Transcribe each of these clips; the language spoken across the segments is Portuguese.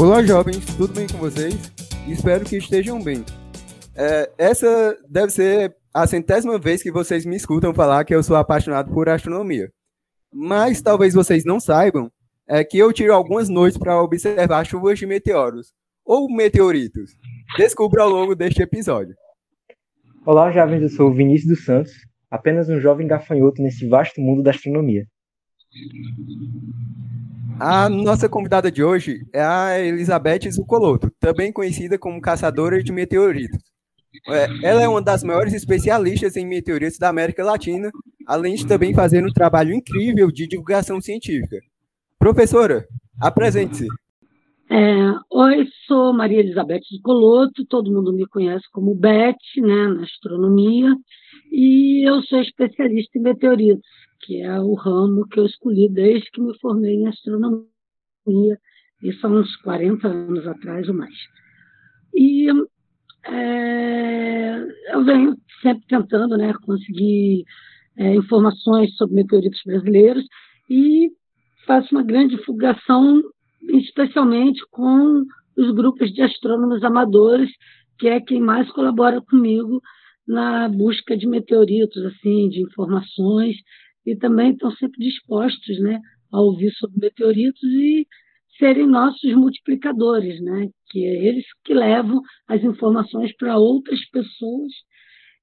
Olá, jovens, tudo bem com vocês? Espero que estejam bem. É, essa deve ser a centésima vez que vocês me escutam falar que eu sou apaixonado por astronomia. Mas talvez vocês não saibam é que eu tiro algumas noites para observar chuvas de meteoros ou meteoritos. Descubra ao longo deste episódio. Olá, jovens, eu sou o Vinícius dos Santos, apenas um jovem gafanhoto nesse vasto mundo da astronomia. A nossa convidada de hoje é a Elizabeth Zucoloto, também conhecida como caçadora de meteoritos. É, ela é uma das maiores especialistas em meteoritos da América Latina, além de também fazer um trabalho incrível de divulgação científica. Professora, apresente-se. É, oi, sou Maria Elizabeth de Coloto, todo mundo me conhece como Beth, né, na astronomia, e eu sou especialista em meteoritos, que é o ramo que eu escolhi desde que me formei em astronomia, isso há uns 40 anos atrás ou mais. E é, eu venho sempre tentando né, conseguir é, informações sobre meteoritos brasileiros e faço uma grande divulgação especialmente com os grupos de astrônomos amadores, que é quem mais colabora comigo na busca de meteoritos, assim, de informações, e também estão sempre dispostos, né, a ouvir sobre meteoritos e serem nossos multiplicadores, né, que é eles que levam as informações para outras pessoas.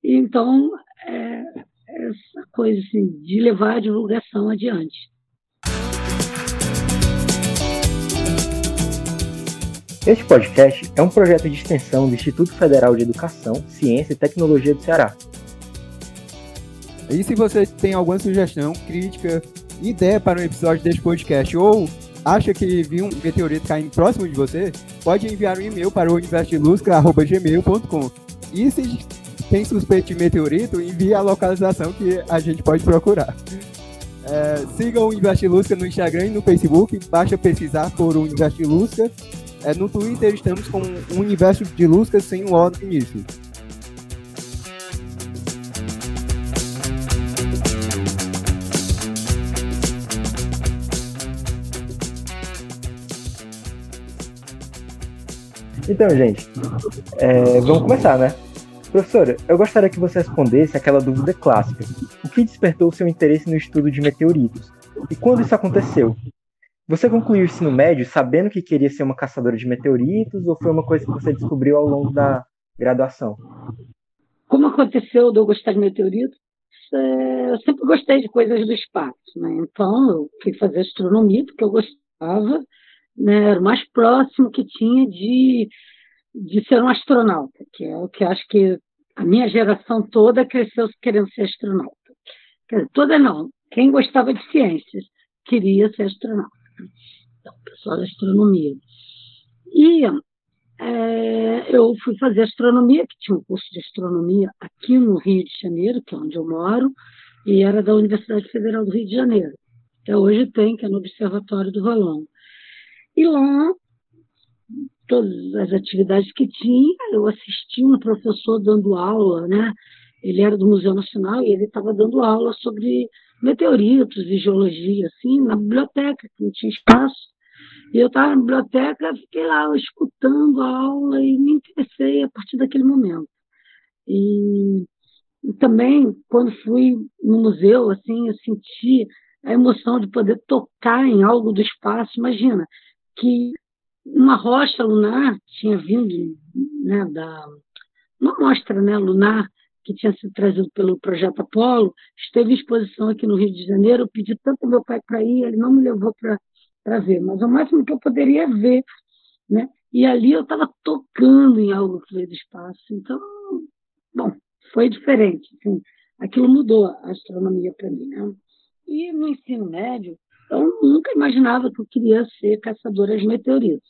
E então, é, essa coisa assim, de levar a divulgação adiante. Este podcast é um projeto de extensão do Instituto Federal de Educação, Ciência e Tecnologia do Ceará. E se você tem alguma sugestão, crítica, ideia para um episódio deste podcast ou acha que viu um meteorito caindo próximo de você, pode enviar um e-mail para o universodelusca.gmail.com. E se tem suspeito de meteorito, envie a localização que a gente pode procurar. É, siga o Investilusca no Instagram e no Facebook, basta pesquisar por Investilusca é, no Twitter estamos com um universo de Luscas sem o O no início. Então, gente, é, vamos começar, né? Professora, eu gostaria que você respondesse aquela dúvida clássica. O que despertou o seu interesse no estudo de meteoritos? E quando isso aconteceu? Você concluiu o ensino médio sabendo que queria ser uma caçadora de meteoritos ou foi uma coisa que você descobriu ao longo da graduação? Como aconteceu de eu gostar de meteoritos? É, eu sempre gostei de coisas do espaço, né? Então eu fui fazer astronomia porque eu gostava, né? Era o mais próximo que tinha de, de ser um astronauta, que é o que acho que a minha geração toda cresceu querendo ser astronauta. Toda não, quem gostava de ciências queria ser astronauta então, pessoal da astronomia. E é, eu fui fazer astronomia, que tinha um curso de astronomia aqui no Rio de Janeiro, que é onde eu moro, e era da Universidade Federal do Rio de Janeiro. Até hoje tem, que é no Observatório do Valongo. E lá, todas as atividades que tinha, eu assisti um professor dando aula, né? Ele era do Museu Nacional e ele estava dando aula sobre meteoritos e geologia, assim, na biblioteca, que não tinha espaço. E eu estava na biblioteca, fiquei lá escutando a aula e me interessei a partir daquele momento. E, e também, quando fui no museu, assim, eu senti a emoção de poder tocar em algo do espaço. Imagina que uma rocha lunar tinha vindo né, da uma mostra né, lunar que tinha sido trazido pelo projeto Apolo, esteve em exposição aqui no Rio de Janeiro. Eu pedi tanto ao meu pai para ir, ele não me levou para ver, mas o máximo que eu poderia ver. Né? E ali eu estava tocando em algo que veio do espaço. Então, bom, foi diferente. Assim, aquilo mudou a astronomia para mim. Né? E no ensino médio, eu nunca imaginava que eu queria ser caçadora de meteoritos.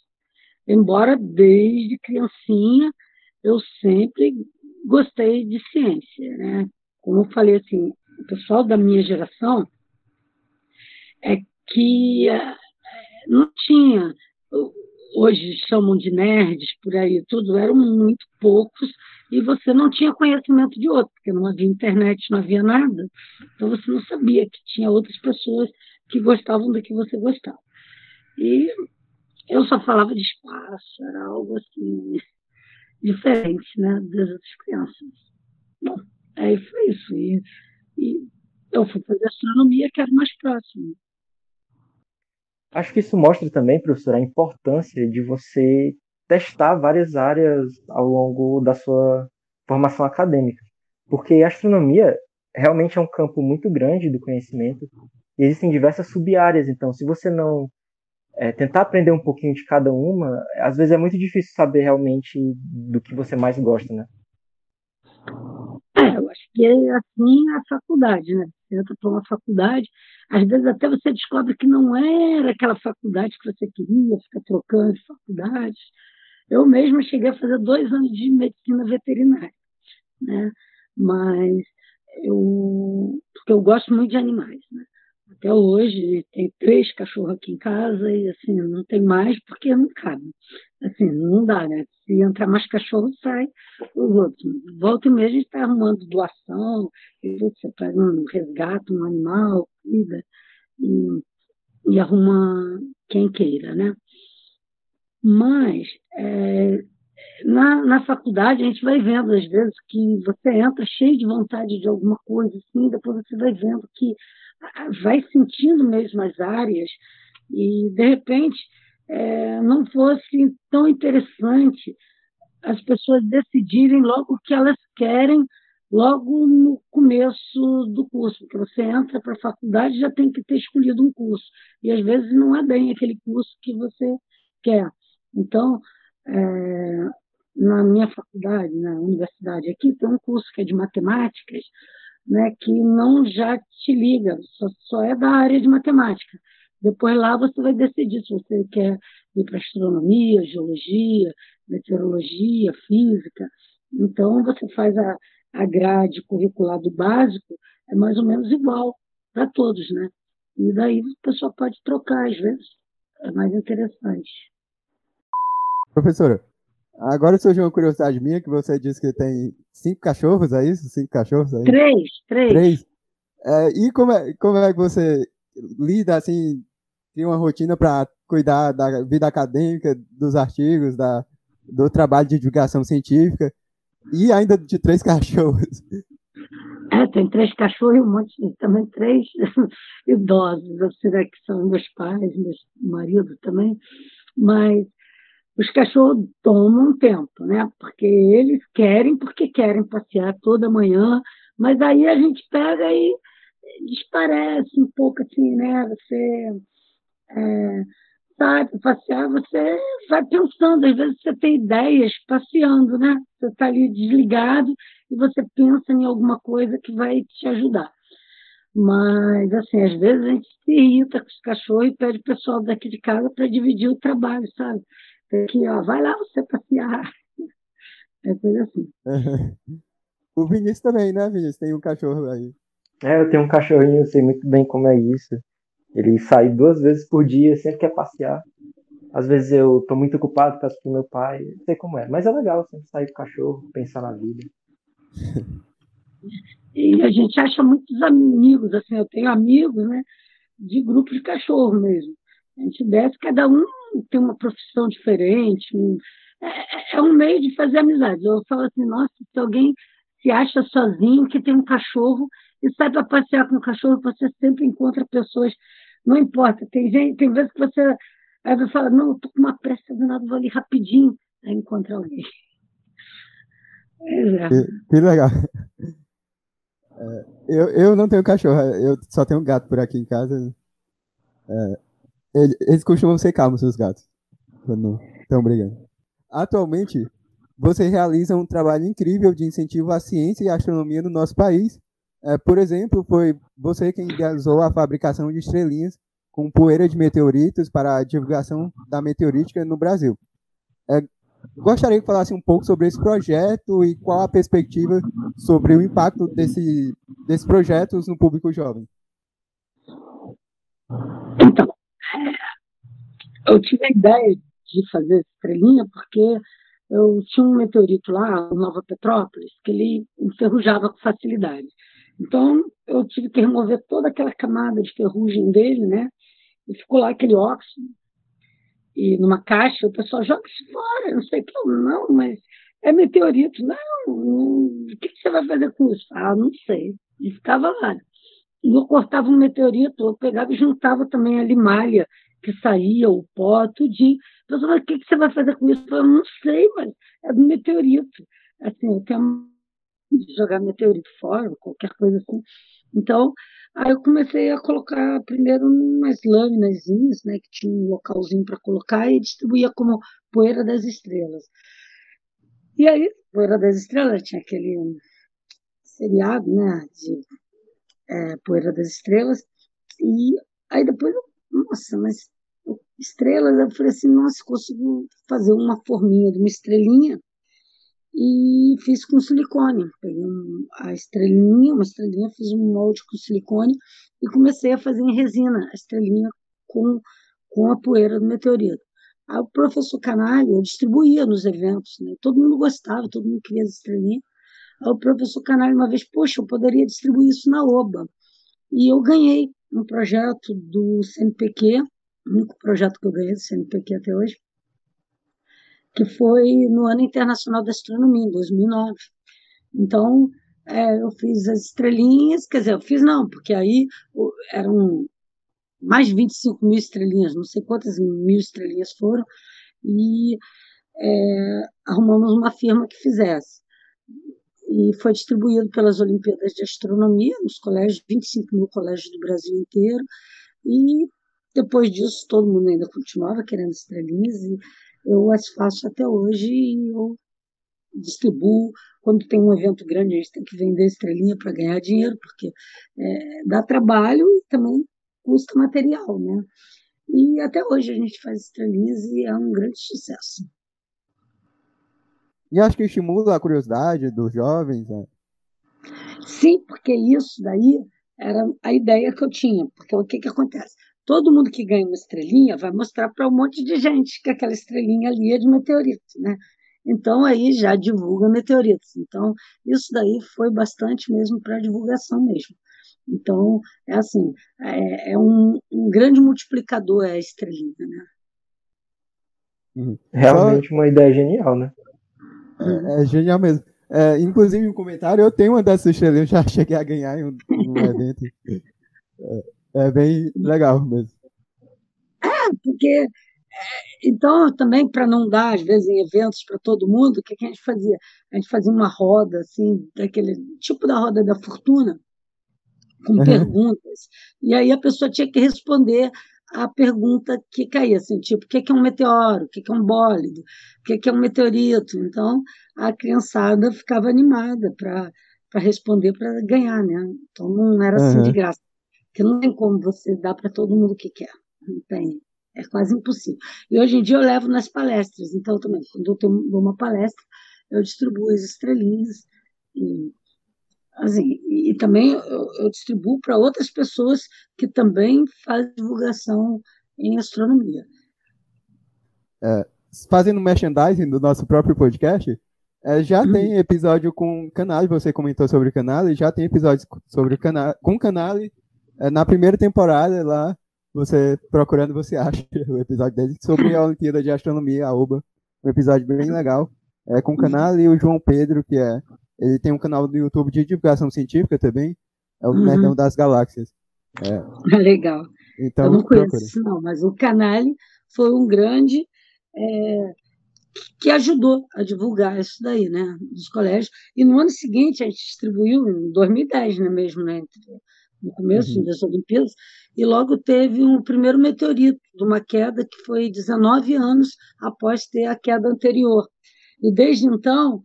Embora desde criancinha eu sempre gostei de ciência, né? Como eu falei assim, o pessoal da minha geração é que é, não tinha, hoje chamam de nerds por aí, tudo, eram muito poucos, e você não tinha conhecimento de outro, porque não havia internet, não havia nada, então você não sabia que tinha outras pessoas que gostavam do que você gostava. E eu só falava de espaço, era algo assim diferente, né, das outras crianças. Bom, aí foi isso. E, e eu fui fazer astronomia, que era mais próximo. Acho que isso mostra também, professor, a importância de você testar várias áreas ao longo da sua formação acadêmica. Porque a astronomia realmente é um campo muito grande do conhecimento e existem diversas sub-áreas. Então, se você não é, tentar aprender um pouquinho de cada uma, às vezes é muito difícil saber realmente do que você mais gosta, né? É, eu acho que é assim a faculdade, né? Você entra para uma faculdade, às vezes até você descobre que não era aquela faculdade que você queria, fica trocando de faculdades. Eu mesma cheguei a fazer dois anos de medicina veterinária, né? Mas eu, porque eu gosto muito de animais, né? Até hoje tem três cachorros aqui em casa e assim, não tem mais porque não cabe. Assim, não dá, né? Se entrar mais cachorro, sai os outros. Volta e meia a gente está arrumando doação, você pega um resgate, um animal, cuida, e, e arruma quem queira, né? Mas é, na, na faculdade a gente vai vendo, às vezes, que você entra cheio de vontade de alguma coisa, assim, depois você vai vendo que vai sentindo mesmo as áreas e, de repente, é, não fosse tão interessante as pessoas decidirem logo o que elas querem logo no começo do curso, porque você entra para a faculdade já tem que ter escolhido um curso, e às vezes não é bem aquele curso que você quer. Então, é, na minha faculdade, na universidade aqui, tem um curso que é de matemáticas, né, que não já te liga, só, só é da área de matemática. Depois lá você vai decidir se você quer ir para astronomia, geologia, meteorologia, física. Então você faz a, a grade curricular do básico, é mais ou menos igual para todos, né? E daí o pessoal pode trocar às vezes, é mais interessante. Professora, Agora surgiu uma curiosidade minha que você disse que tem cinco cachorros, é isso? Cinco cachorros aí? Três, três. Três. É, e como é, como é que você lida assim, tem uma rotina para cuidar da vida acadêmica, dos artigos, da, do trabalho de divulgação científica e ainda de três cachorros? É, tem três cachorros e um monte de, também três idosos, assim, né, que são meus pais, meu marido também, mas os cachorros tomam tempo, né? Porque eles querem, porque querem passear toda manhã, mas aí a gente pega e desparece um pouco assim, né? Você é, passear, você vai pensando, às vezes você tem ideias passeando, né? Você está ali desligado e você pensa em alguma coisa que vai te ajudar. Mas, assim, às vezes a gente se irrita com os cachorros e pede o pessoal daqui de casa para dividir o trabalho, sabe? Aqui, ó, vai lá você passear. É coisa assim. o Vinícius também, né, Vinícius? Tem um cachorro aí. É, eu tenho um cachorrinho, eu sei muito bem como é isso. Ele sai duas vezes por dia, sempre quer passear. Às vezes eu tô muito ocupado, peço pro meu pai, não sei como é. Mas é legal sempre sair com o cachorro, pensar na vida. E a gente acha muitos amigos, assim, eu tenho amigos, né, de grupo de cachorro mesmo. A gente desce, cada um tem uma profissão diferente. Um, é, é, é, um meio de fazer amizade. Eu falo assim, nossa, se alguém se acha sozinho, que tem um cachorro e sai para passear com o cachorro, você sempre encontra pessoas, não importa, tem gente, tem vezes que você aí você fala, não, eu tô com uma pressa do nada, vou ali rapidinho, aí encontra alguém. É. Que, que, legal. É, eu, eu não tenho cachorro, eu só tenho um gato por aqui em casa. É, eles costumam ser calmos, os gatos, quando estão brigando. Atualmente, você realiza um trabalho incrível de incentivo à ciência e astronomia no nosso país. É, por exemplo, foi você quem realizou a fabricação de estrelinhas com poeira de meteoritos para a divulgação da meteorítica no Brasil. É, gostaria que falasse um pouco sobre esse projeto e qual a perspectiva sobre o impacto desse, desses projetos no público jovem. Então, eu tive a ideia de fazer estrelinha porque eu tinha um meteorito lá, Nova Petrópolis, que ele enferrujava com facilidade. Então, eu tive que remover toda aquela camada de ferrugem dele, né? E ficou lá aquele óxido. e numa caixa, o pessoal joga isso fora, não sei o que, não, mas é meteorito. Não, não, o que, você vai fazer com isso? Ah, não sei. E ficava lá. E eu cortava um meteorito, eu pegava e juntava também a limalha que saía, o pó, tudinho. A pessoa o que, você vai fazer com isso? Eu falei, não sei, mas é do meteorito. Assim, eu tenho de jogar meteorito fora, qualquer coisa assim. Então, aí eu comecei a colocar primeiro umas lâminas, né, que tinha um localzinho para colocar e distribuía como poeira das estrelas. E aí, Poeira das Estrelas tinha aquele seriado, né, de é, Poeira das Estrelas, e aí depois, nossa, mas estrelas, eu falei assim, nossa, consigo fazer uma forminha de uma estrelinha, e fiz com silicone. Peguei a estrelinha, uma estrelinha, fiz um molde com silicone e comecei a fazer em resina a estrelinha com, com a poeira do meteorito. Aí o professor Canário distribuía nos eventos, né? todo mundo gostava, todo mundo queria as estrelinhas. O professor Canário uma vez, poxa, eu poderia distribuir isso na OBA. E eu ganhei um projeto do CNPq, o único projeto que eu ganhei do CNPq até hoje, que foi no Ano Internacional da Astronomia, em 2009. Então, é, eu fiz as estrelinhas, quer dizer, eu fiz não, porque aí eram mais de 25 mil estrelinhas, não sei quantas mil estrelinhas foram, e é, arrumamos uma firma que fizesse. E foi distribuído pelas Olimpíadas de Astronomia, nos colégios, 25 mil colégios do Brasil inteiro, e depois disso todo mundo ainda continuava querendo estrelinhas, e eu as faço até hoje, e eu distribuo. Quando tem um evento grande, a gente tem que vender estrelinha para ganhar dinheiro, porque é, dá trabalho e também custo material, né? E até hoje a gente faz estrelinhas e é um grande sucesso. E acho que estimula a curiosidade dos jovens. Né? Sim, porque isso daí era a ideia que eu tinha. Porque o que, que acontece? Todo mundo que ganha uma estrelinha vai mostrar para um monte de gente que aquela estrelinha ali é de meteorito, né? Então aí já divulga meteoritos. Então isso daí foi bastante mesmo para divulgação mesmo. Então, é assim, é, é um, um, grande multiplicador é a estrelinha, né? Uhum. Realmente uma ideia genial, né? É, é genial mesmo. É, inclusive, um comentário, eu tenho uma dessas estrelinhas, já cheguei a ganhar em um, em um evento. É, é, bem legal mesmo. É, porque então, também para não dar, às vezes, em eventos para todo mundo, o que, que, a gente fazia? A gente fazia uma roda, assim, daquele tipo da roda da fortuna, com perguntas. E aí a pessoa tinha que responder a pergunta que caía, assim, tipo, o que é um meteoro, o que é um bólido, o que é um meteorito. Então, a criançada ficava animada para responder, para ganhar, né? Então, não era assim uhum. de graça. Porque não tem como você dar para todo mundo o que quer. Não tem. É quase impossível. E hoje em dia eu levo nas palestras. Então, também, quando eu tenho uma palestra, eu distribuo as estrelinhas e Assim, e, também eu, eu distribuo para outras pessoas que também fazem divulgação em astronomia. É, fazendo merchandising do nosso próprio podcast, é, já uhum. tem episódio com canal, você comentou sobre o canal, e já tem episódios sobre o canal, com o canal. É, na primeira temporada lá, você procurando, você acha o episódio dele sobre a Olimpíada de Astronomia, a OBA. Um episódio bem legal. É, com o canal e o João Pedro, que é ele tem um canal do YouTube de divulgação científica também. É o uhum. Nerdão das Galáxias. É. Legal. Então, Eu não conheço isso, não, mas o Canale foi um grande é, que ajudou a divulgar isso daí, né, nos colégios. E no ano seguinte a gente distribuiu, em 2010, né, mesmo, né, no começo uhum. das Olimpíadas, e logo teve um primeiro meteorito de uma queda que foi 19 anos após ter a queda anterior. E desde então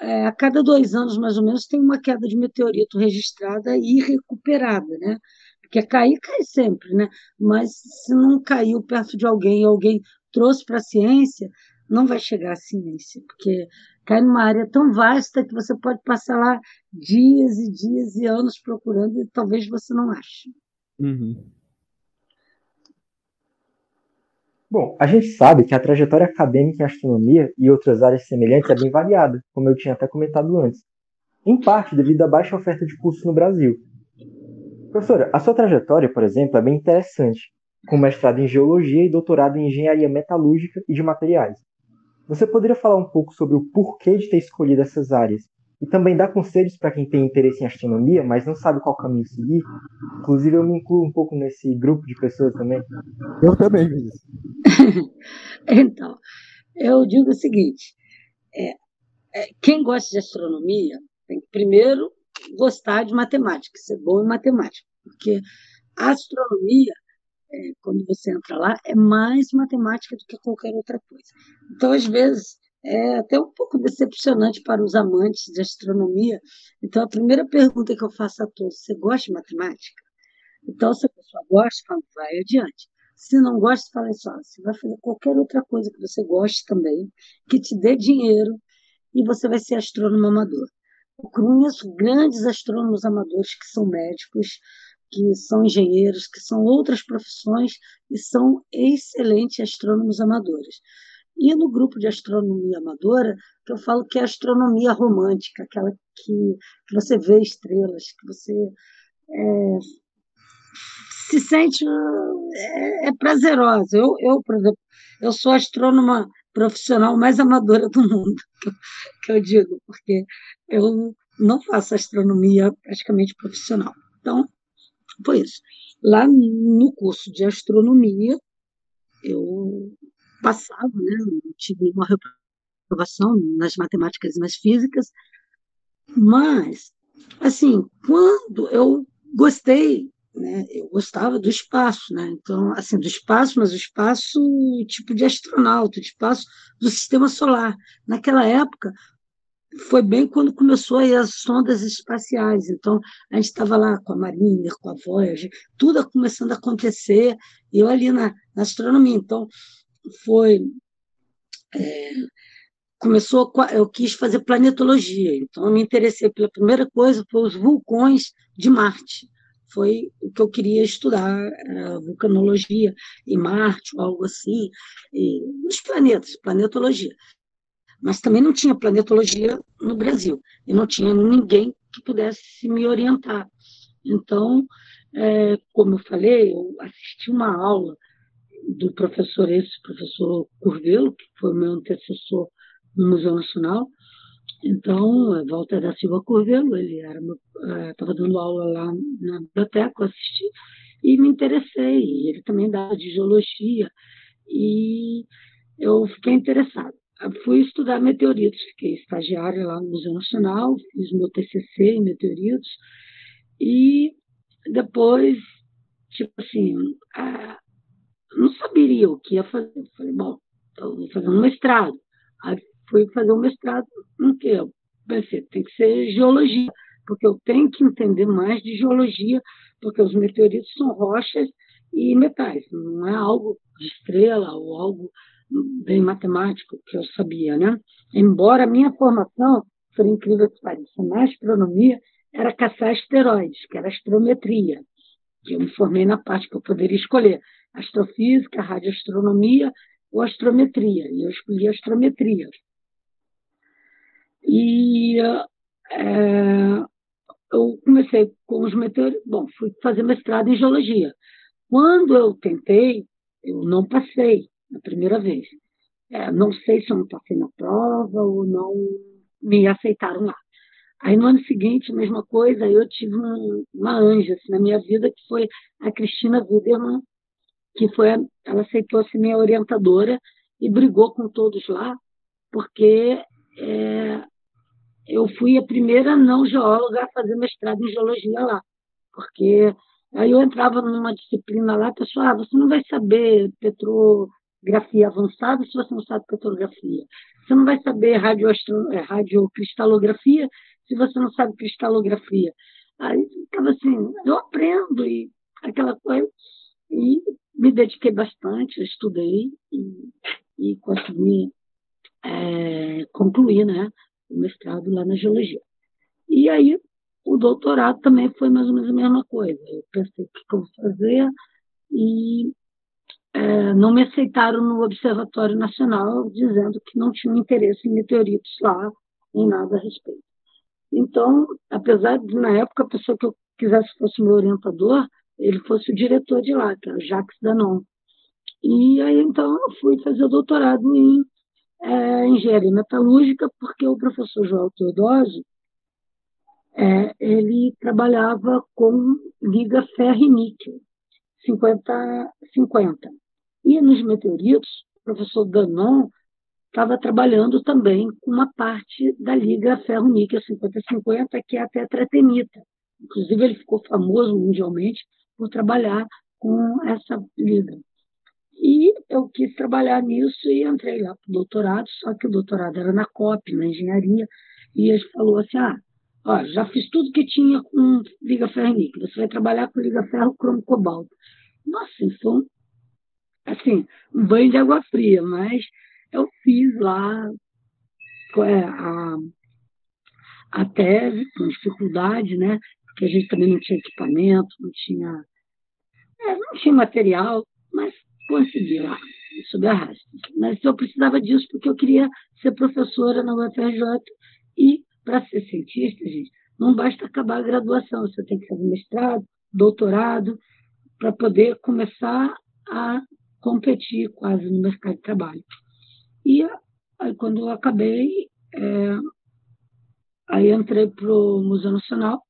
é, a cada dois anos, mais ou menos, tem uma queda de meteorito registrada e recuperada, né? Porque cair, cai sempre, né? Mas se não caiu perto de alguém e alguém trouxe para a ciência, não vai chegar à ciência, porque cai numa área tão vasta que você pode passar lá dias e dias e anos procurando e talvez você não ache. Uhum. Bom, a gente sabe que a trajetória acadêmica em astronomia e outras áreas semelhantes é bem variada, como eu tinha até comentado antes, em parte devido à baixa oferta de cursos no Brasil. Professora, a sua trajetória, por exemplo, é bem interessante. com mestrado em Geologia e doutorado em Engenharia Metalúrgica e de Materiais. Você poderia falar um pouco sobre o porquê de ter escolhido essas áreas e também dar conselhos para quem tem interesse em astronomia, mas não sabe qual caminho seguir? Inclusive, eu me incluo um pouco nesse grupo de pessoas também. Eu também, Vinícius. então, eu digo o seguinte: é, é, quem gosta de astronomia tem que primeiro gostar de matemática, ser bom em matemática, porque a astronomia, é, quando você entra lá, é mais matemática do que qualquer outra coisa. Então, às vezes, é até um pouco decepcionante para os amantes de astronomia. Então, a primeira pergunta que eu faço a todos: você gosta de matemática? Então, se a pessoa gosta, fala, vai adiante. Se não gosta, fala só, você vai fazer qualquer outra coisa que você goste também, que te dê dinheiro, e você vai ser astrônomo amador. Eu conheço grandes astrônomos amadores que são médicos, que são engenheiros, que são outras profissões e são excelentes astrônomos amadores. E no grupo de astronomia amadora, que eu falo que é astronomia romântica, aquela que, que você vê estrelas, que você é, se sente é, é prazerosa. Eu, eu, por exemplo, eu sou astrônoma profissional mais amadora do mundo, que eu, que eu digo, porque eu não faço astronomia praticamente profissional. Então, foi isso. Lá no curso de astronomia, eu passava, né? tive uma reprovação nas matemáticas e nas físicas, mas, assim, quando eu gostei, né? Eu gostava do espaço, né? Então, assim, do espaço, mas o espaço tipo de astronauta, o espaço do sistema solar. Naquela época, foi bem quando começou as sondas espaciais. Então, a gente estava lá com a Mariner, com a Voyager, tudo começando a acontecer, e eu ali na, na astronomia. Então, foi. É, começou, eu quis fazer planetologia, então eu me interessei pela primeira coisa foi os vulcões de Marte. Foi o que eu queria estudar, vulcanologia em Marte, ou algo assim, e nos planetas, planetologia. Mas também não tinha planetologia no Brasil, e não tinha ninguém que pudesse me orientar. Então, é, como eu falei, eu assisti uma aula do professor, esse professor Curvelo, que foi meu antecessor no Museu Nacional. Então, é Walter da Silva Curvelo, ele estava é, dando aula lá na biblioteca, eu assisti e me interessei. Ele também dava de geologia e eu fiquei interessada. Fui estudar meteoritos, fiquei estagiária lá no Museu Nacional, fiz meu TCC em meteoritos e depois, tipo assim, não saberia o que ia fazer. Falei, bom, eu vou fazer um mestrado. Aí fui fazer um mestrado no que? Eu pensei, tem que ser geologia, porque eu tenho que entender mais de geologia, porque os meteoritos são rochas e metais, não é algo de estrela ou algo bem matemático que eu sabia, né? Embora a minha formação, por incrível que pareça, na astronomia, era caçar asteroides, que era astrometria, que eu me formei na parte que eu poderia escolher astrofísica, radioastronomia ou astrometria. E eu escolhi astrometria. E é, eu comecei com os meteoritos. Bom, fui fazer mestrado em geologia. Quando eu tentei, eu não passei na primeira vez. É, não sei se eu não passei na prova ou não me aceitaram lá. Aí no ano seguinte, mesma coisa, eu tive uma, uma anja assim, na minha vida, que foi a Cristina Widerman, que foi, ela aceitou ser minha orientadora e brigou com todos lá, porque é, eu fui a primeira não geóloga a fazer mestrado em geologia lá, porque aí eu entrava numa disciplina lá, pessoal, ah, você não vai saber petrografia avançada se você não sabe petrografia. Você não vai saber é, radiocristalografia se você não sabe cristalografia. Aí ficava assim, eu aprendo e aquela coisa. E me dediquei bastante, estudei e, e consegui é, concluir né, o mestrado lá na geologia. E aí o doutorado também foi mais ou menos a mesma coisa. Eu pensei o que eu vou fazer e é, não me aceitaram no Observatório Nacional, dizendo que não tinham interesse em meteoritos lá, nem nada a respeito. Então, apesar de, na época, a pessoa que eu quisesse fosse meu orientador, ele fosse o diretor de lá, que era o Jacques Danon. E aí, então, eu fui fazer o doutorado em é, engenharia metalúrgica, porque o professor João Teodósio, é, ele trabalhava com liga ferro e níquel, 50-50. E nos meteoritos, o professor Danon estava trabalhando também com uma parte da liga ferro-níquel 50-50, que é a tetratenita. Inclusive, ele ficou famoso mundialmente por trabalhar com essa liga. E eu quis trabalhar nisso e entrei lá para o doutorado, só que o doutorado era na COP, na engenharia, e ele falou assim, ah, ó, já fiz tudo que tinha com liga ferro-níquel, você vai trabalhar com liga ferro cromo cobalto. Nossa, foi um, assim, um banho de água fria, mas eu fiz lá é, a, a tese com dificuldade, né? Porque a gente também não tinha equipamento, não tinha, é, não tinha material, mas consegui lá, sob arrasto. Mas eu precisava disso porque eu queria ser professora na UFRJ e, para ser cientista, gente, não basta acabar a graduação, você tem que fazer mestrado, doutorado, para poder começar a competir quase no mercado de trabalho. E aí, quando eu acabei, é, aí entrei para o Museu Nacional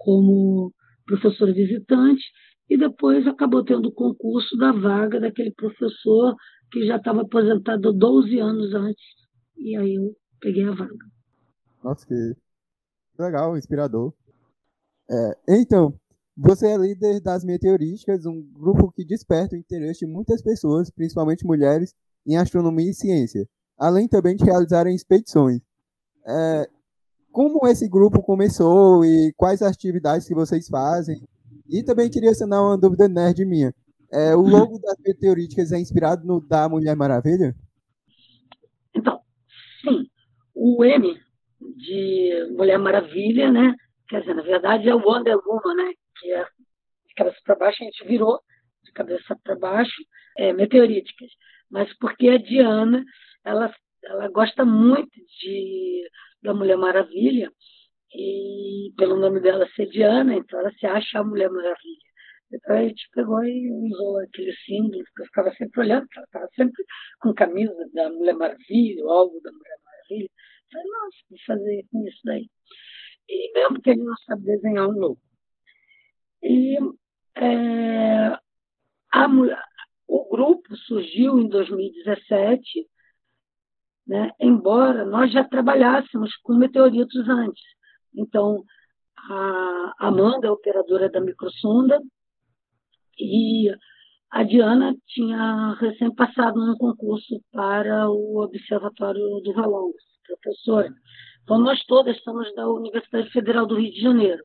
como professora visitante e depois acabou tendo o concurso da vaga daquele professor que já estava aposentado 12 anos antes. E aí eu peguei a vaga. Nossa, que legal, inspirador. É, então, você é líder das Meteorísticas, um grupo que desperta o interesse de muitas pessoas, principalmente mulheres, em astronomia e ciência, além também de realizarem expedições. É, como esse grupo começou e quais atividades que vocês fazem? E também queria sanar uma dúvida nerd minha. É, o logo das meteoríticas é inspirado no da Mulher Maravilha? Então, sim. O M de Mulher Maravilha, né? Quer dizer, na verdade é o Wonder Woman, né? Que é de cabeça para baixo, a gente virou de cabeça para baixo, é, meteoríticas mas porque a Diana ela, ela gosta muito de, da Mulher Maravilha e pelo nome dela ser Diana, então ela se acha a Mulher Maravilha. Então a gente pegou e usou aquele símbolo, que eu ficava sempre olhando, ela estava sempre com camisa da Mulher Maravilha, ou algo da Mulher Maravilha. Eu falei, nossa, vou fazer com isso daí. E mesmo que ele não sabe desenhar um logo. E é, a o grupo surgiu em 2017, né, embora nós já trabalhássemos com meteoritos antes. Então, a Amanda é operadora da microsonda e a Diana tinha recém passado num concurso para o Observatório do Valongo, professora. Então, nós todas estamos da Universidade Federal do Rio de Janeiro.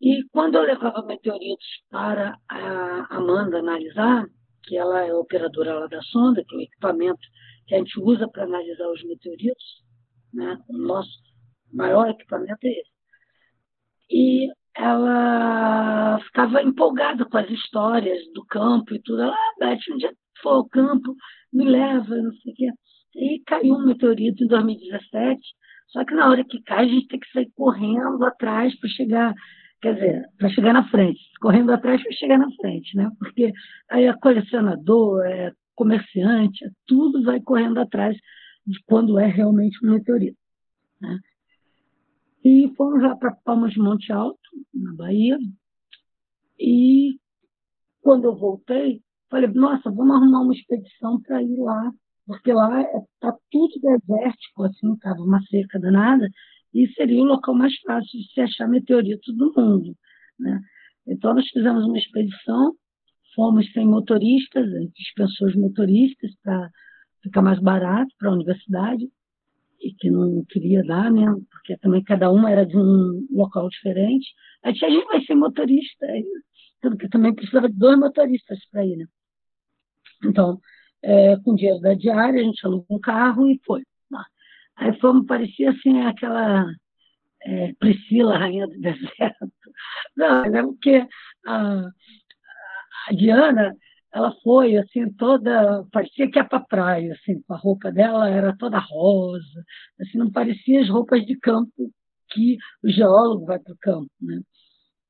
E quando eu levava meteoritos para a Amanda analisar, que ela é operadora lá da sonda, que é o equipamento que a gente usa para analisar os meteoritos. Né? O nosso maior equipamento é esse. E ela ficava empolgada com as histórias do campo e tudo. Ela, ah, Beth, um dia for ao campo, me leva, não sei o quê. E caiu um meteorito em 2017, só que na hora que cai, a gente tem que sair correndo atrás para chegar Quer dizer, para chegar na frente, correndo atrás para chegar na frente, né? Porque aí é colecionador, é comerciante, tudo vai correndo atrás de quando é realmente um meteorito. Né? E fomos lá para Palmas de Monte Alto, na Bahia, e quando eu voltei, falei, nossa, vamos arrumar uma expedição para ir lá, porque lá está é, tudo desértico, assim, estava uma seca danada, e seria o local mais fácil de se achar meteoritos do mundo. Né? Então, nós fizemos uma expedição, fomos sem motoristas, dispensou os motoristas para ficar mais barato para a universidade, e que não queria dar, né? porque também cada um era de um local diferente. A gente, a gente vai ser motorista, tudo que também precisava de dois motoristas para ir. Né? Então, é, com dinheiro da diária, a gente alugou um carro e foi. Aí fomos, parecia assim aquela é, Priscila, rainha do deserto. Não, é porque a, a Diana, ela foi assim toda, parecia que ia para praia, assim, a roupa dela era toda rosa, assim, não parecia as roupas de campo que o geólogo vai para o campo, né?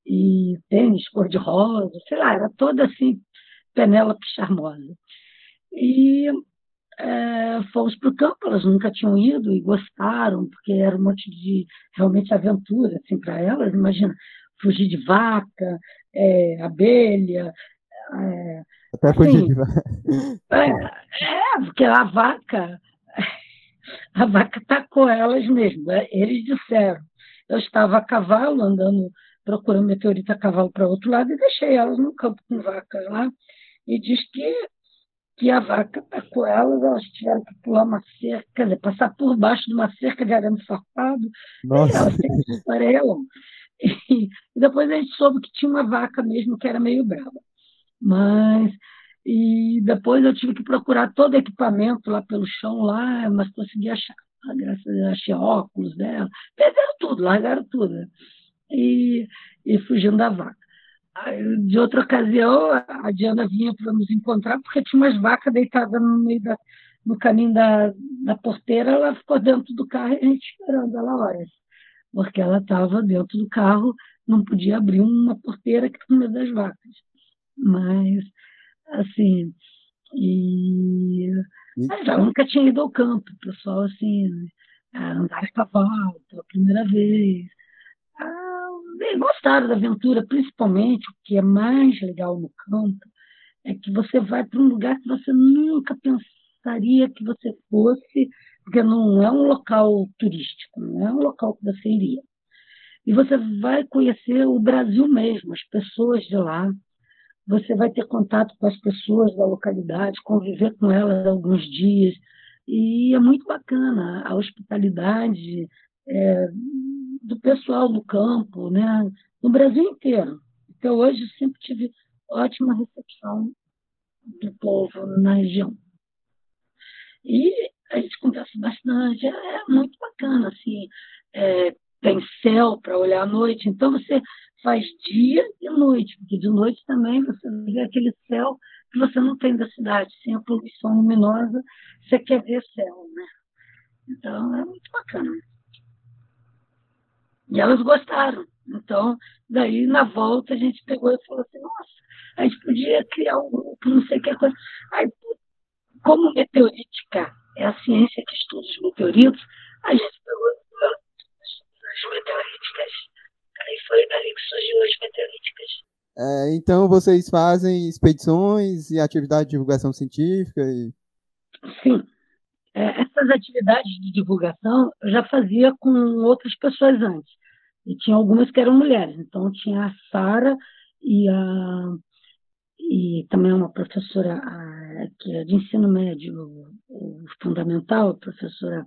e tênis cor-de-rosa, sei lá, era toda assim, Penélope charmosa. E é, fomos para o campo, elas nunca tinham ido e gostaram, porque era um monte de realmente aventura assim, para elas. Imagina, fugir de vaca, é, abelha. É, Até assim, de vaca. É, é, porque a vaca, a vaca atacou elas mesmo. É, eles disseram. Eu estava a cavalo, andando, procurando meteorito a cavalo para outro lado, e deixei elas no campo com vacas lá. E diz que que a vaca atacou elas, elas tiveram que pular uma cerca, quer dizer, passar por baixo de uma cerca de arame farpado. Nossa. Elas. E depois a gente soube que tinha uma vaca mesmo que era meio brava. Mas e depois eu tive que procurar todo equipamento lá pelo chão lá, mas consegui achar. Graças a Deus, achei óculos dela. Perderam tudo, largaram tudo. Né? E, e fugindo da vaca. De outra ocasião, a Diana vinha para nos encontrar porque tinha umas vacas deitadas no meio da, no caminho da, da porteira. Ela ficou dentro do carro e a gente esperando ela horas, porque ela estava dentro do carro, não podia abrir uma porteira que tinha medo das vacas. Mas, assim, e. Mas ela nunca tinha ido ao campo, o pessoal, assim, andar a cavalo pela primeira vez gostaram da aventura, principalmente o que é mais legal no campo é que você vai para um lugar que você nunca pensaria que você fosse, porque não é um local turístico, não é um local que você iria. E você vai conhecer o Brasil mesmo, as pessoas de lá. Você vai ter contato com as pessoas da localidade, conviver com elas alguns dias. E é muito bacana a hospitalidade, é, do pessoal do campo, né? no Brasil inteiro. Até hoje sempre tive ótima recepção do povo na região. E a gente conversa bastante, é, é muito bacana, assim, é, tem céu para olhar à noite, então você faz dia e noite, porque de noite também você vê aquele céu que você não tem da cidade, sem a poluição luminosa, você quer ver céu, né? Então é muito bacana. E elas gostaram. Então, daí na volta a gente pegou e falou assim, nossa, a gente podia criar um grupo, não sei o que coisa. Aí, como meteorítica é a ciência que estuda os meteoritos, a gente pegou as meteoríticas. Aí foi daí que surgiu as meteoríticas. É, então vocês fazem expedições e atividade de divulgação científica? E... Sim. É, essas atividades de divulgação eu já fazia com outras pessoas antes. E tinha algumas que eram mulheres. Então tinha a Sara e a e também uma professora a, que é de ensino médio o, o fundamental, a professora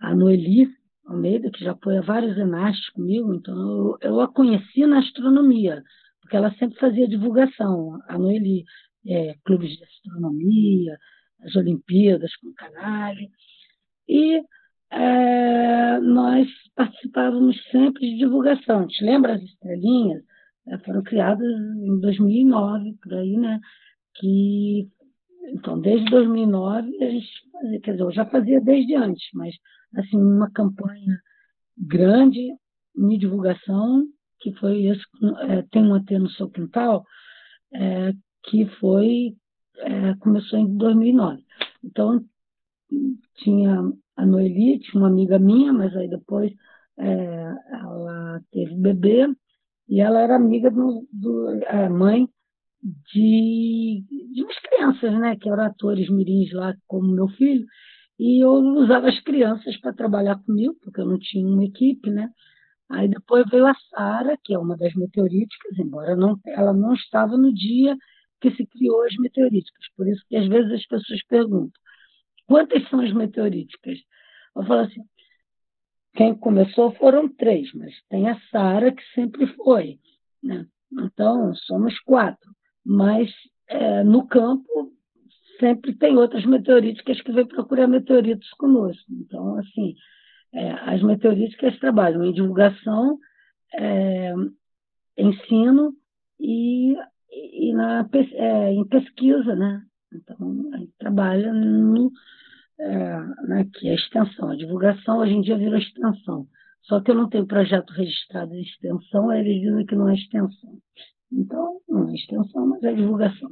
Anoeli Almeida, que já foi a vários enastes comigo, então eu, eu, a conheci na astronomia, porque ela sempre fazia divulgação. A Noeli, é, clubes de astronomia, as Olimpíadas com o Canale. E é, nós participávamos sempre de divulgação. Te lembra as estrelinhas? É, foram criadas em 2009, por aí, né? Que, então, desde 2009, a gente quer dizer, eu já fazia desde antes, mas, assim, uma campanha grande de divulgação, que foi esse, é, tem um AT no seu quintal, é, que foi é, começou em 2009. Então, tinha a Noeli, tinha uma amiga minha, mas aí depois é, ela teve bebê e ela era amiga do, do é, mãe de, de umas crianças, né, que eram atores mirins lá, como meu filho, e eu usava as crianças para trabalhar comigo, porque eu não tinha uma equipe, né? Aí depois veio a Sara, que é uma das meteoríticas, embora não, ela não estava no dia que se criou as meteoríticas. Por isso que às vezes as pessoas perguntam: quantas são as meteoríticas? Eu falo assim: quem começou foram três, mas tem a Sara que sempre foi. Né? Então, somos quatro. Mas é, no campo sempre tem outras meteoríticas que vêm procurar meteoritos conosco. Então, assim, é, as meteoríticas trabalham em divulgação, é, ensino e e na, é, em pesquisa, né? Então, a gente trabalha no, é, né, que é a extensão. A divulgação hoje em dia virou extensão. Só que eu não tenho projeto registrado em extensão, aí eles dizem que não é extensão. Então, não é extensão, mas é divulgação.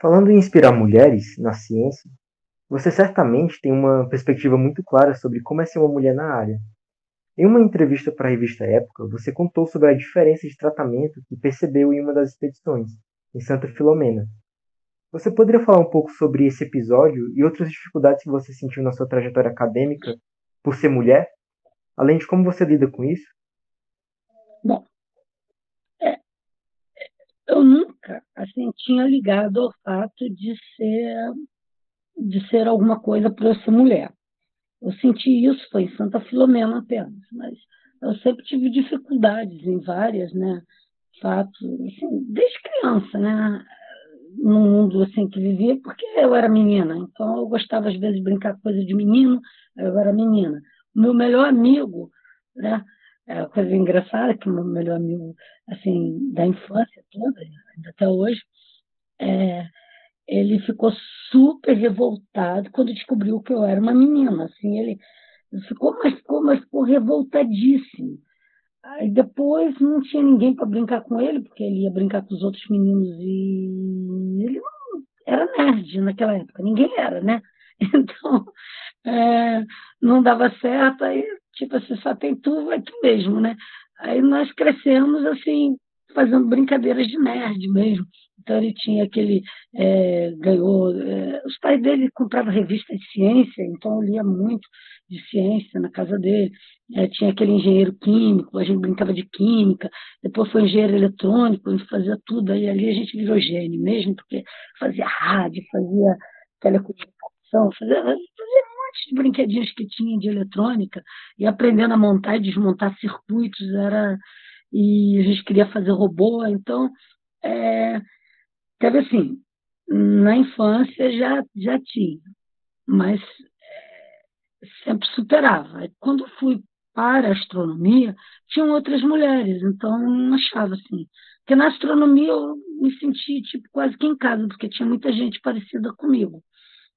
Falando em inspirar mulheres na ciência, você certamente tem uma perspectiva muito clara sobre como é ser uma mulher na área. Em uma entrevista para a revista Época, você contou sobre a diferença de tratamento que percebeu em uma das expedições, em Santa Filomena. Você poderia falar um pouco sobre esse episódio e outras dificuldades que você sentiu na sua trajetória acadêmica por ser mulher, além de como você lida com isso? Bom, é, eu nunca assim tinha ligado ao fato de ser de ser alguma coisa para eu ser mulher. Eu senti isso foi em Santa Filomena apenas, mas eu sempre tive dificuldades em várias, né, fatos, assim, desde criança, né, no mundo assim que vivia, porque eu era menina, então eu gostava às vezes de brincar com coisa de menino, eu era menina. O meu melhor amigo, né, é coisa engraçada que o meu melhor amigo assim da infância toda, até hoje, é, ele ficou super revoltado quando descobriu que eu era uma menina. Assim, ele ficou, mas ficou, mas ficou revoltadíssimo. Aí depois não tinha ninguém para brincar com ele, porque ele ia brincar com os outros meninos e ele não era nerd naquela época, ninguém era, né? Então é, não dava certo, aí tipo assim, só tem tu, vai tu mesmo, né? Aí nós crescemos assim, fazendo brincadeiras de nerd mesmo. Então ele tinha aquele, é, ganhou, é, os pais dele compravam revistas de ciência, então eu lia muito de ciência na casa dele. É, tinha aquele engenheiro químico, a gente brincava de química, depois foi engenheiro eletrônico, a gente fazia tudo, aí ali a gente virou gênio mesmo, porque fazia rádio, fazia telecomunicação, fazia, fazia monte de brinquedinhos que tinha de eletrônica, e aprendendo a montar e desmontar circuitos, era e a gente queria fazer robô, então é, teve assim, na infância já, já tinha, mas é, sempre superava. Quando fui para a astronomia, tinham outras mulheres, então não achava assim. Porque na astronomia eu me senti tipo, quase que em casa, porque tinha muita gente parecida comigo.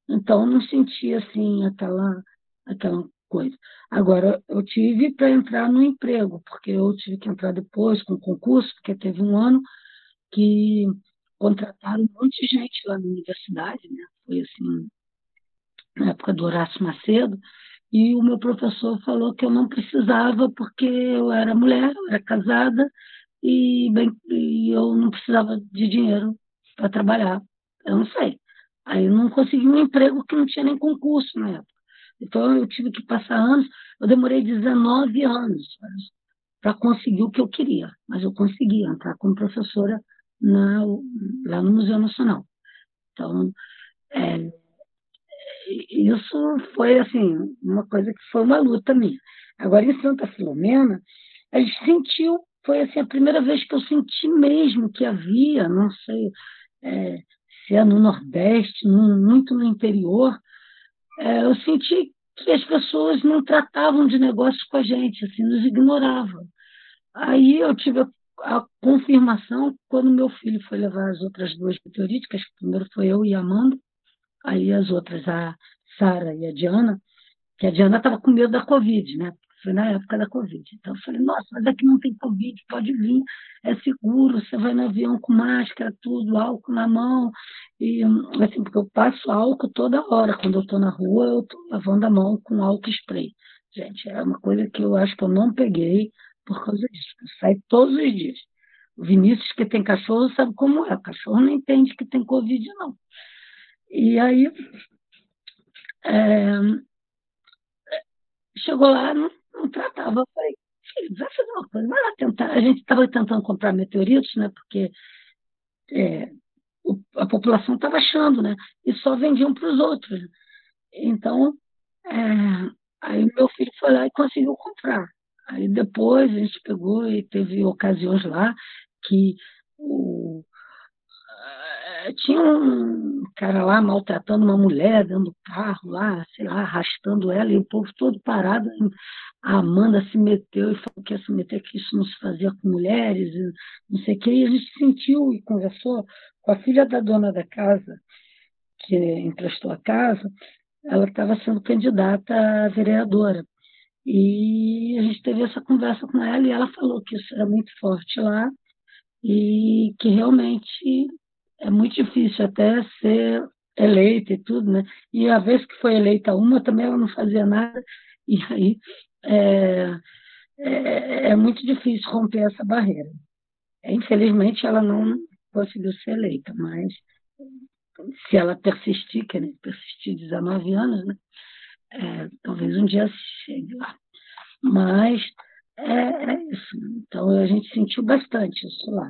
Então não sentia assim aquela, aquela coisa. Agora, eu tive para entrar no emprego, porque eu tive que entrar depois com concurso, porque teve um ano que contrataram um monte de gente lá na universidade, né? Foi assim, na época do Horácio Macedo, e o meu professor falou que eu não precisava porque eu era mulher, eu era casada e, bem, e eu não precisava de dinheiro para trabalhar. Eu não sei. Aí eu não consegui um emprego que não tinha nem concurso na época. Então eu tive que passar anos, eu demorei 19 anos para conseguir o que eu queria, mas eu consegui entrar como professora na, lá no Museu Nacional. Então, é, isso foi assim uma coisa que foi uma luta minha. Agora em Santa Filomena, a gente sentiu, foi assim a primeira vez que eu senti mesmo que havia, não sei é, se é no Nordeste, no, muito no interior, é, eu senti que as pessoas não tratavam de negócios com a gente, assim, nos ignoravam. Aí eu tive a, a confirmação quando meu filho foi levar as outras duas meteoríticas, primeiro foi eu e a Amanda, aí as outras, a Sara e a Diana, que a Diana estava com medo da Covid, né? Foi na época da Covid. Então eu falei, nossa, mas aqui não tem Covid, pode vir, é seguro, você vai no avião com máscara, tudo, álcool na mão. E assim, porque eu passo álcool toda hora. Quando eu estou na rua, eu estou lavando a mão com álcool spray. Gente, é uma coisa que eu acho que eu não peguei por causa disso. Eu saio todos os dias. O Vinícius, que tem cachorro, sabe como é. O cachorro não entende que tem Covid, não. E aí, é, chegou lá, não não tratava. Eu falei, filho, vai fazer uma coisa, vai lá tentar. A gente estava tentando comprar meteoritos, né? Porque é, o, a população estava achando, né? E só vendiam para os outros. Então, é, aí meu filho foi lá e conseguiu comprar. Aí depois a gente pegou e teve ocasiões lá que o, tinha um cara lá maltratando uma mulher dentro do carro lá, sei lá, arrastando ela, e o povo todo parado. A Amanda se meteu e falou que ia se meter, que isso não se fazia com mulheres, não sei o quê. E a gente sentiu e conversou com a filha da dona da casa, que emprestou a casa, ela estava sendo candidata a vereadora. E a gente teve essa conversa com ela e ela falou que isso era muito forte lá e que realmente é muito difícil até ser eleita e tudo, né? E a vez que foi eleita uma, também ela não fazia nada, e aí é, é, é muito difícil romper essa barreira. Infelizmente, ela não conseguiu ser eleita, mas se ela persistir, que nem persistir 19 anos, né? É, talvez um dia chegue lá. Mas é, é, isso. Então a gente sentiu bastante isso lá.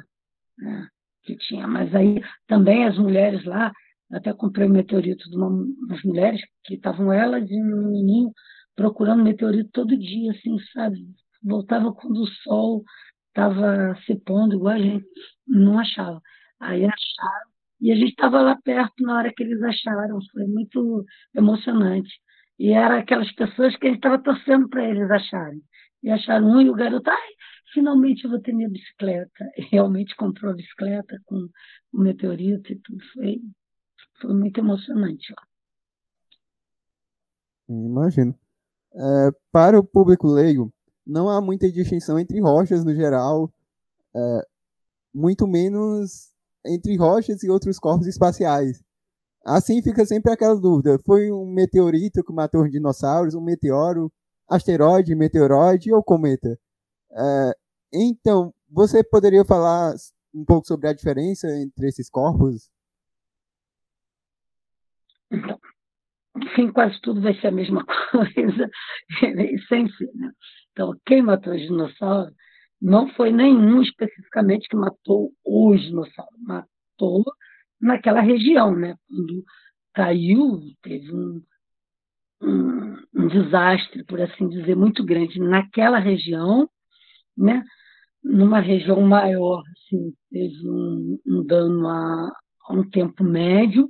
Né? Que tinha. Mas aí também as mulheres lá, até comprei o um meteorito de uma, umas mulheres que estavam elas e um menininho procurando meteorito todo dia, assim, sabe? Voltava quando o sol estava se pondo, igual a gente, não achava. Aí acharam, e a gente estava lá perto na hora que eles acharam, foi muito emocionante. E era aquelas pessoas que a gente estava torcendo para eles acharem. E acharam um e o garoto, ai, finalmente eu vou ter minha bicicleta. Realmente comprou a bicicleta com o meteorito e tudo. Foi, foi muito emocionante lá. Imagino. É, para o público leigo, não há muita distinção entre rochas no geral, é, muito menos entre rochas e outros corpos espaciais. Assim fica sempre aquela dúvida: foi um meteorito que matou os dinossauros, um meteoro, asteroide, meteoroide ou cometa? É, então, você poderia falar um pouco sobre a diferença entre esses corpos? Então, enfim, quase tudo vai ser a mesma coisa, sempre. Né? Então, quem matou os dinossauros não foi nenhum especificamente que matou os dinossauros, matou naquela região, né? Quando caiu, teve um, um, um, desastre, por assim dizer, muito grande naquela região, né? Numa região maior, assim, teve um, um dano a, a um tempo médio,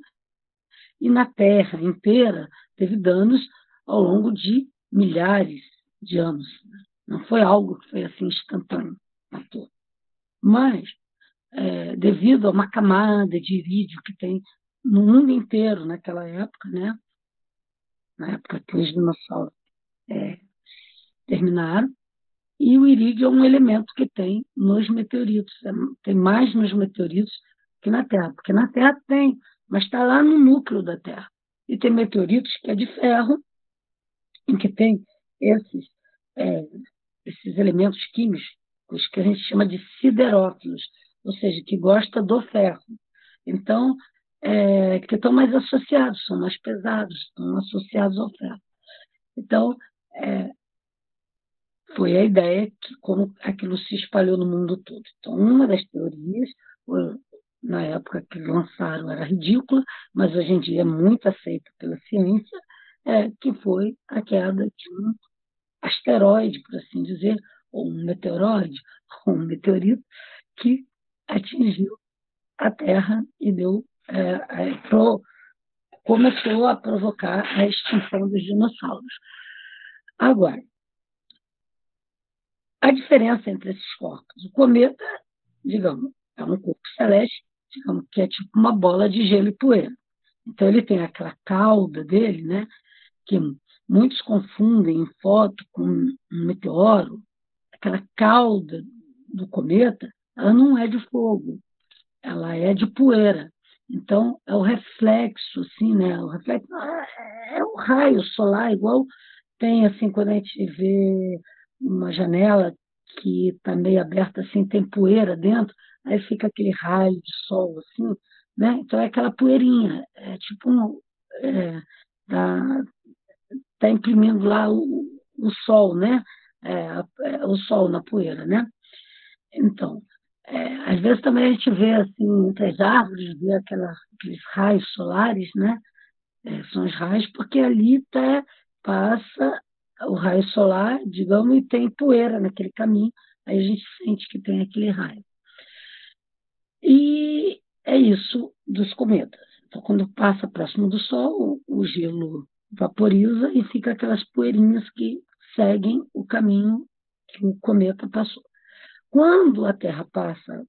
e na Terra inteira teve danos ao longo de milhares de anos. Né? Não foi algo que foi assim instantâneo, matou. Mas é, devido a uma camada de irídio que tem no mundo inteiro naquela época, né? na época que os dinossauros é, terminaram, e o irídio é um elemento que tem nos meteoritos, é, tem mais nos meteoritos que na Terra, porque na Terra tem, mas está lá no núcleo da Terra. E tem meteoritos que é de ferro, em que tem esses, é, esses elementos químicos, os que a gente chama de siderófilos, ou seja, que gosta do ferro. Então, é, que estão mais associados, são mais pesados, estão associados ao ferro. Então, é, foi a ideia que como aquilo se espalhou no mundo todo. Então, uma das teorias, na época que lançaram era ridícula, mas hoje em dia é muito aceita pela ciência, é, que foi a queda de um asteroide, por assim dizer, ou um meteoroide, ou um meteorito, que atingiu a Terra e deu é, é, pro, começou a provocar a extinção dos dinossauros. Agora, a diferença entre esses corpos. O cometa, digamos, é um corpo celeste, digamos que é tipo uma bola de gelo e poeira. Então ele tem aquela cauda dele, né, que muitos confundem em foto com um meteoro. Aquela cauda do cometa ela não é de fogo, ela é de poeira. Então, é o reflexo, assim, né? O reflexo é o raio solar, igual tem, assim, quando a gente vê uma janela que está meio aberta, assim, tem poeira dentro, aí fica aquele raio de sol, assim, né? Então, é aquela poeirinha, é tipo um... É, tá, tá imprimindo lá o, o sol, né? É, é, o sol na poeira, né? Então, é, às vezes também a gente vê assim, entre as árvores, vê aquela, aqueles raios solares, né? É, são os raios, porque ali tá, passa o raio solar, digamos, e tem poeira naquele caminho, aí a gente sente que tem aquele raio. E é isso dos cometas. Então, quando passa próximo do Sol, o gelo vaporiza e fica aquelas poeirinhas que seguem o caminho que o cometa passou. Quando a Terra passa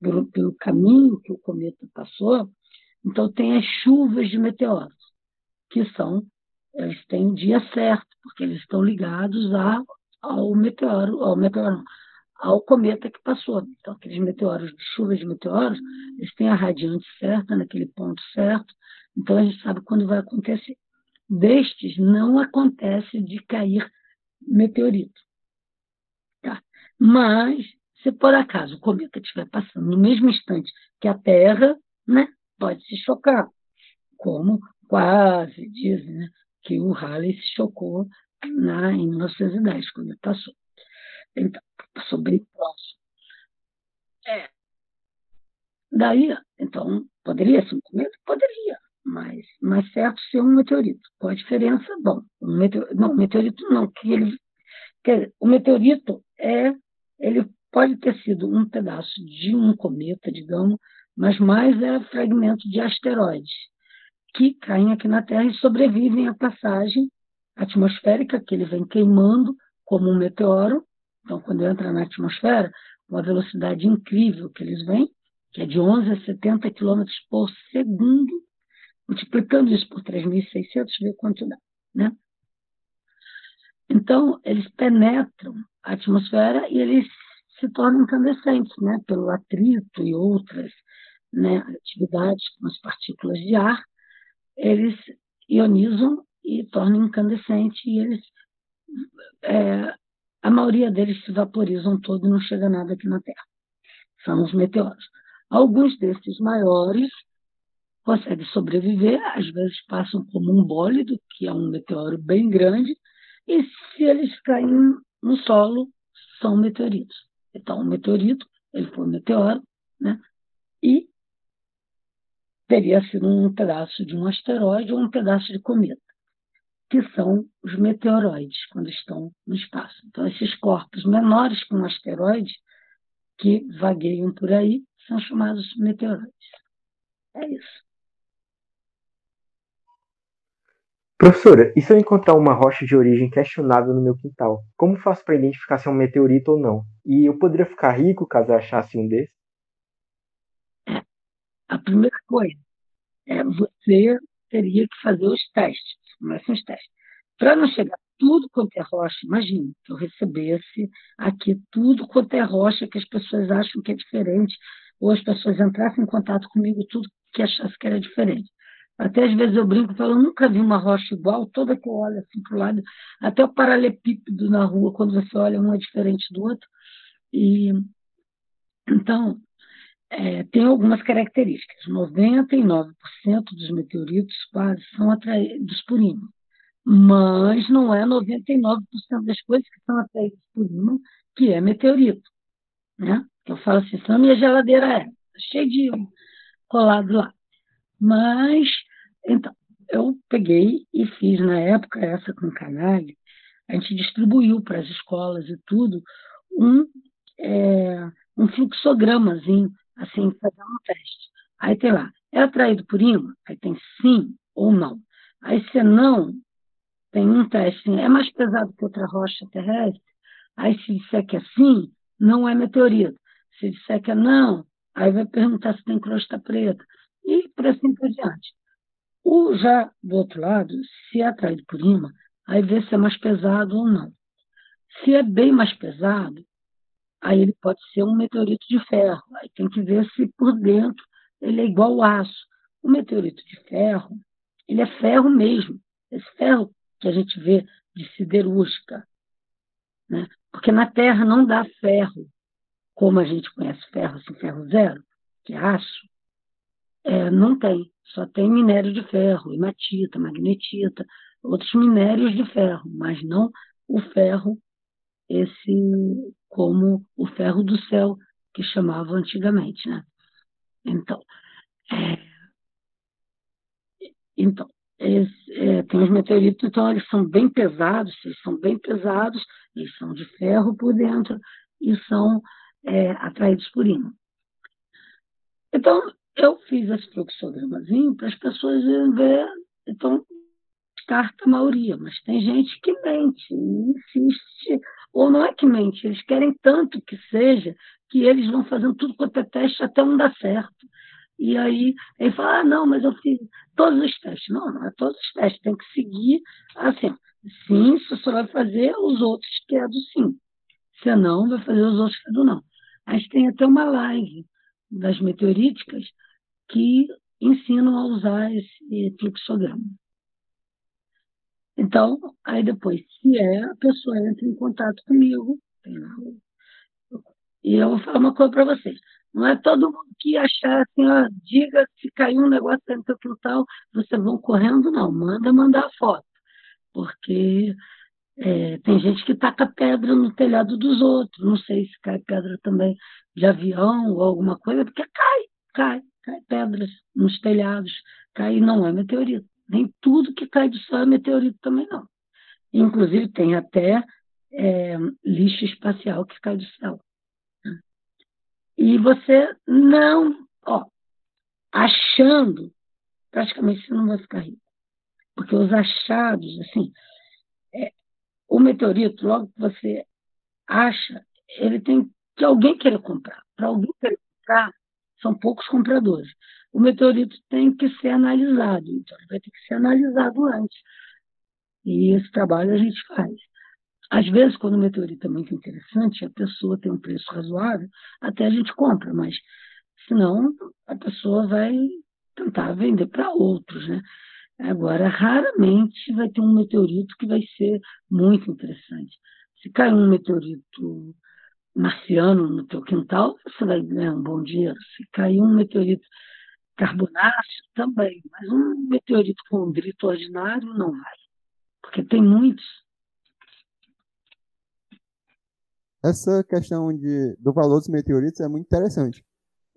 pelo, pelo caminho que o cometa passou, então tem as chuvas de meteoros, que são eles têm o dia certo, porque eles estão ligados a, ao meteoro, ao meteoro, ao cometa que passou. Então, aqueles meteoros, chuvas de meteoros, eles têm a radiante certa, naquele ponto certo, então a gente sabe quando vai acontecer. Destes, não acontece de cair meteorito. Tá? Mas, se por acaso o cometa estiver passando no mesmo instante que a Terra, né, pode se chocar, como quase dizem né, que o Halley se chocou na, em 1910, quando ele passou. Então, passou bem próximo. É. Daí, então, poderia ser um cometa? Poderia, mas mais certo ser um meteorito. Qual a diferença? Bom, um meteorito, não, meteorito não, que ele, que o meteorito é, ele pode ter sido um pedaço de um cometa, digamos, mas mais é fragmento de asteroides que caem aqui na Terra e sobrevivem à passagem atmosférica que ele vem queimando como um meteoro. Então, quando entra na atmosfera, uma velocidade incrível que eles vêm, que é de 11 a 70 km por segundo, multiplicando isso por 3.600, vê quanto dá. Né? Então, eles penetram a atmosfera e eles se tornam incandescentes, né? pelo atrito e outras né, atividades com as partículas de ar, eles ionizam e tornam incandescente e eles é, a maioria deles se vaporizam todo e não chega nada aqui na Terra. São os meteoros. Alguns desses maiores conseguem sobreviver, às vezes passam como um bólido, que é um meteoro bem grande, e se eles caem no solo, são meteoritos. Então, o meteorito, ele foi um meteoro, né? E teria sido um pedaço de um asteroide ou um pedaço de cometa, que são os meteoroides, quando estão no espaço. Então, esses corpos menores que um asteroide, que vagueiam por aí, são chamados meteoroides. É isso. Professora, e se eu encontrar uma rocha de origem questionável no meu quintal? Como faço para identificar se é um meteorito ou não? E eu poderia ficar rico caso eu achasse um desses? A primeira coisa é você teria que fazer os testes, começam os testes. Para não chegar tudo quanto é rocha, imagine que eu recebesse aqui tudo quanto é rocha que as pessoas acham que é diferente, ou as pessoas entrassem em contato comigo tudo que achasse que era diferente. Até às vezes eu brinco e falo, eu nunca vi uma rocha igual, toda que eu olho assim para o lado, até o paralelepípedo na rua, quando você olha um é diferente do outro. E então, é, tem algumas características. 99% dos meteoritos quase são atraídos por ímã, mas não é 99% das coisas que são atraídas por ímã que é meteorito. Né? Eu falo assim, senão minha geladeira é cheia de colado lá. Mas, então, eu peguei e fiz na época essa com canalha, a gente distribuiu para as escolas e tudo um, é, um fluxogramazinho assim, fazer um teste. Aí tem lá, é atraído por ímã? Aí tem sim ou não. Aí se não, tem um teste, é mais pesado que outra rocha terrestre. Aí se disser que é sim, não é meteorito. Se disser que é não, aí vai perguntar se tem crosta preta. E por assim por diante. O já do outro lado, se é atraído por ímã, aí vê se é mais pesado ou não. Se é bem mais pesado, aí ele pode ser um meteorito de ferro. Aí tem que ver se por dentro ele é igual ao aço. O meteorito de ferro, ele é ferro mesmo. Esse ferro que a gente vê de siderúrgica. Né? Porque na Terra não dá ferro, como a gente conhece ferro, assim, ferro zero, que é aço. É, não tem. Só tem minério de ferro, hematita, magnetita, outros minérios de ferro, mas não o ferro esse como o ferro do céu que chamava antigamente, né? Então, é, então é, tem os meteoritos, então eles são bem pesados, eles são bem pesados, eles são de ferro por dentro e são é, atraídos por ímã. Então, eu fiz esse fluxogramazinho para as pessoas ver, então, descarta a maioria, mas tem gente que mente, insiste ou não é que mente, eles querem tanto que seja que eles vão fazendo tudo quanto é teste até um dar certo. E aí ele fala, ah, não, mas eu fiz todos os testes. Não, não é todos os testes. Tem que seguir assim. Sim, você vai fazer os outros que é do sim. Se não, vai fazer os outros que é do não. A gente tem até uma live das meteoríticas que ensinam a usar esse fluxograma. Então, aí depois, se é, a pessoa entra em contato comigo, e eu vou falar uma coisa para vocês. Não é todo mundo que achar assim, ó, diga se caiu um negócio dentro do quintal, vocês vão correndo, não. Manda mandar foto. Porque é, tem gente que taca pedra no telhado dos outros. Não sei se cai pedra também de avião ou alguma coisa, porque cai, cai, cai pedras nos telhados. Cai não é meteorito. Nem tudo que cai do céu é meteorito também, não. Inclusive, tem até é, lixo espacial que cai do céu. E você não, ó, achando, praticamente você não vai ficar rico. Porque os achados, assim, é, o meteorito, logo que você acha, ele tem que alguém querer comprar. Para alguém querer comprar, são poucos compradores. O meteorito tem que ser analisado, então ele vai ter que ser analisado antes. E esse trabalho a gente faz. Às vezes, quando o meteorito é muito interessante, a pessoa tem um preço razoável, até a gente compra, mas senão a pessoa vai tentar vender para outros, né? Agora, raramente vai ter um meteorito que vai ser muito interessante. Se cair um meteorito marciano no teu quintal, você vai ganhar um bom dinheiro. Se cair um meteorito carbonáceo, também. Mas um meteorito condrito ordinário, não vai. Porque tem muitos essa questão de, do valor dos meteoritos é muito interessante.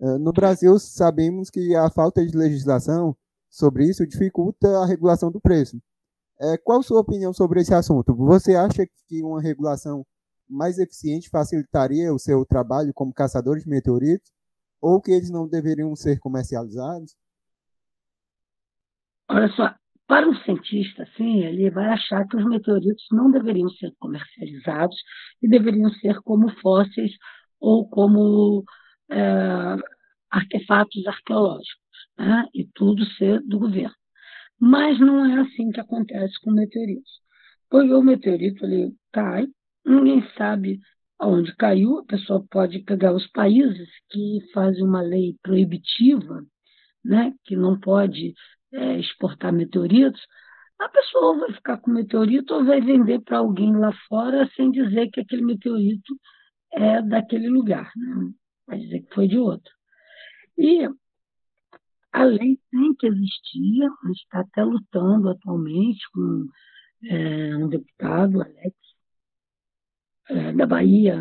Uh, no Brasil, sabemos que a falta de legislação sobre isso dificulta a regulação do preço. Uh, qual sua opinião sobre esse assunto? Você acha que uma regulação mais eficiente facilitaria o seu trabalho como caçador de meteoritos? Ou que eles não deveriam ser comercializados? Olha só, para um cientista, assim, ele vai achar que os meteoritos não deveriam ser comercializados e deveriam ser como fósseis ou como é, artefatos arqueológicos, né? e tudo ser do governo. Mas não é assim que acontece com meteoritos. Porque o meteorito ele cai, ninguém sabe aonde caiu, a pessoa pode pegar os países que fazem uma lei proibitiva, né, que não pode é, exportar meteoritos, a pessoa vai ficar com meteorito ou vai vender para alguém lá fora sem dizer que aquele meteorito é daquele lugar, né? vai dizer que foi de outro. E a lei tem que existir, a gente está até lutando atualmente com é, um deputado, Alex, é, da Bahia,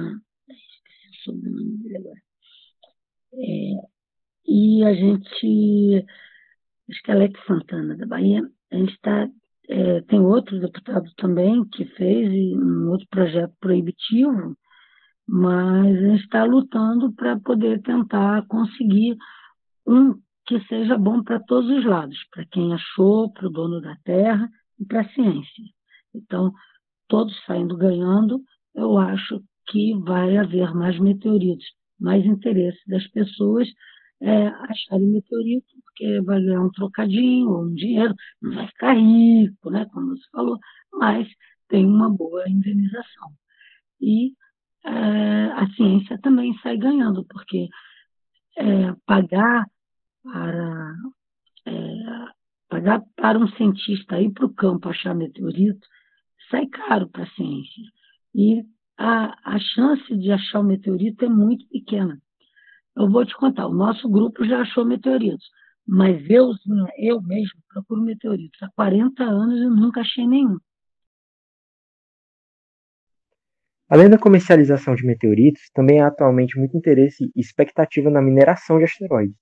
o dele agora. É, e a gente acho que Alex Santana, da Bahia, a gente está. É, tem outro deputado também que fez um outro projeto proibitivo, mas a gente está lutando para poder tentar conseguir um que seja bom para todos os lados, para quem achou, para o dono da terra e para a ciência. Então, todos saindo ganhando, eu acho que vai haver mais meteoritos, mais interesse das pessoas é, acharem meteorito, porque vai ganhar um trocadinho ou um dinheiro, não vai ficar rico, né, como você falou, mas tem uma boa indenização. E é, a ciência também sai ganhando, porque é, pagar para é, pagar para um cientista ir para o campo achar meteorito sai caro para a ciência. E a, a chance de achar o meteorito é muito pequena. Eu vou te contar, o nosso grupo já achou meteoritos, mas eu, eu mesmo procuro meteoritos há 40 anos e nunca achei nenhum. Além da comercialização de meteoritos, também há atualmente muito interesse e expectativa na mineração de asteroides.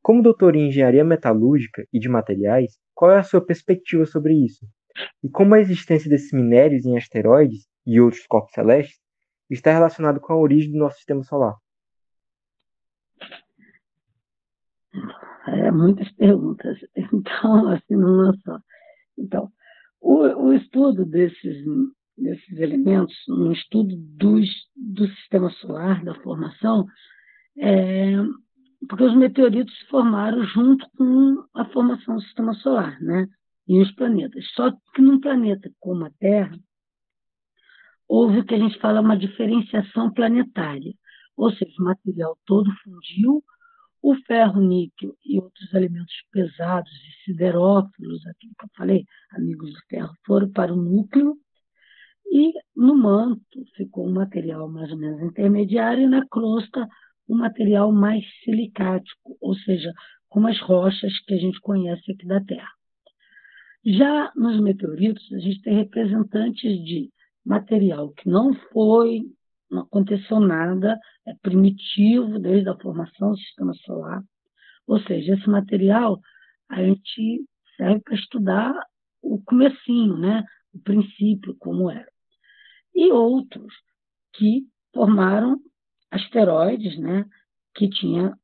Como doutor em engenharia metalúrgica e de materiais, qual é a sua perspectiva sobre isso? E como a existência desses minérios em asteroides e outros corpos celestes está relacionado com a origem do nosso sistema solar? É, muitas perguntas. Então, assim, não é só. Então, o, o estudo desses, desses elementos, um estudo dos, do sistema solar, da formação, é, porque os meteoritos se formaram junto com a formação do sistema solar, né? E os planetas. Só que num planeta como a Terra, houve o que a gente fala uma diferenciação planetária, ou seja, o material todo fundiu, o ferro, níquel e outros elementos pesados e siderófilos, aquilo que eu falei, amigos do ferro, foram para o núcleo, e no manto ficou um material mais ou menos intermediário, e na crosta um material mais silicático, ou seja, como as rochas que a gente conhece aqui da Terra. Já nos meteoritos, a gente tem representantes de material que não foi, não aconteceu nada, é primitivo desde a formação do sistema solar. Ou seja, esse material a gente serve para estudar o comecinho, né? o princípio, como era. E outros que formaram asteroides, né? que tinha,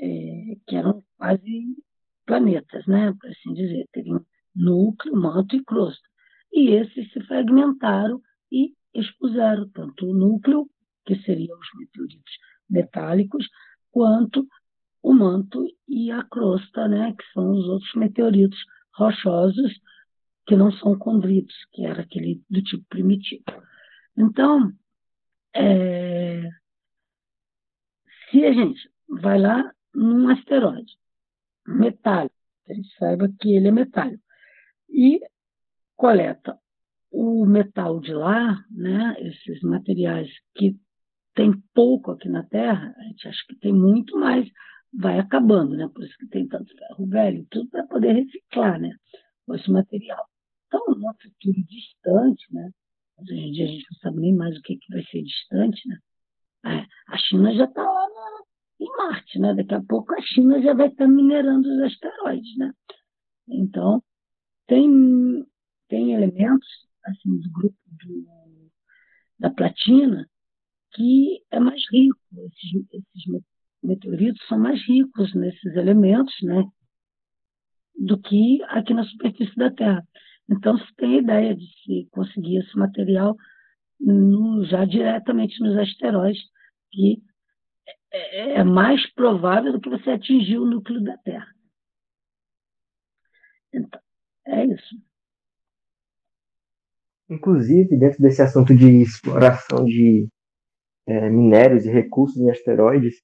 é, que eram quase planetas, né? por assim dizer, teriam núcleo, manto e crosta. E esses se fragmentaram e expuseram tanto o núcleo, que seriam os meteoritos metálicos, quanto o manto e a crosta, né, que são os outros meteoritos rochosos que não são condritos, que era aquele do tipo primitivo. Então, é, se a gente vai lá num asteroide metálico, a gente saiba que ele é metálico, e coleta o metal de lá, né, esses materiais que tem pouco aqui na Terra, a gente acha que tem muito, mas vai acabando, né? Por isso que tem tanto ferro velho, tudo para poder reciclar, né? Esse material. Então, num futuro distante, né? Hoje em dia a gente não sabe nem mais o que, que vai ser distante, né? É, a China já está lá na, em Marte, né? Daqui a pouco a China já vai estar minerando os asteroides, né? Então, tem, tem elementos assim, do grupo do, da platina, que é mais rico. Esses, esses meteoritos são mais ricos nesses elementos, né? Do que aqui na superfície da Terra. Então, se tem a ideia de se conseguir esse material no, já diretamente nos asteroides, que é, é mais provável do que você atingir o núcleo da Terra. Então, é isso. Inclusive, dentro desse assunto de exploração de é, minérios e recursos em asteroides,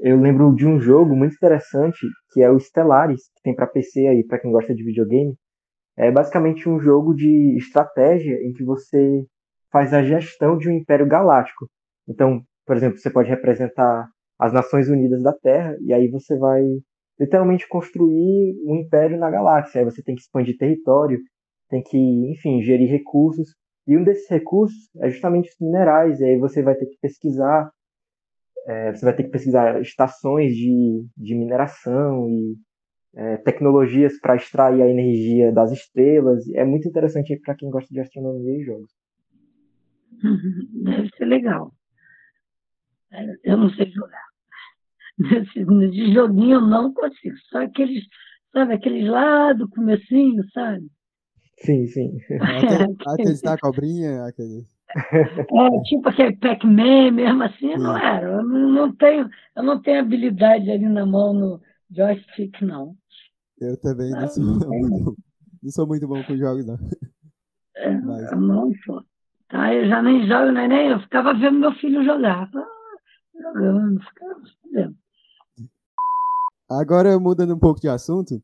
eu lembro de um jogo muito interessante que é o Stellaris, que tem para PC aí, para quem gosta de videogame. É basicamente um jogo de estratégia em que você faz a gestão de um império galáctico. Então, por exemplo, você pode representar as Nações Unidas da Terra e aí você vai literalmente construir um império na galáxia. Aí você tem que expandir território, tem que, enfim, gerir recursos. E um desses recursos é justamente os minerais. E aí você vai ter que pesquisar, é, você vai ter que pesquisar estações de, de mineração e é, tecnologias para extrair a energia das estrelas. É muito interessante para quem gosta de astronomia e jogos. Deve ser legal. Eu não sei jogar. De joguinho eu não consigo. Só aqueles, sabe, aqueles lá do comecinho, sabe? Sim, sim. Aqueles da cobrinha, aqueles. É, tipo aquele Pac-Man mesmo assim, não era. Eu não, tenho, eu não tenho habilidade ali na mão no joystick, não. Eu também não, não sou, muito, não sou muito bom com jogos, não. É, Mas... Eu não sou. Tá, eu já nem jogo, né, nem eu ficava vendo meu filho jogar. Jogando, ficava vendo. Agora, mudando um pouco de assunto,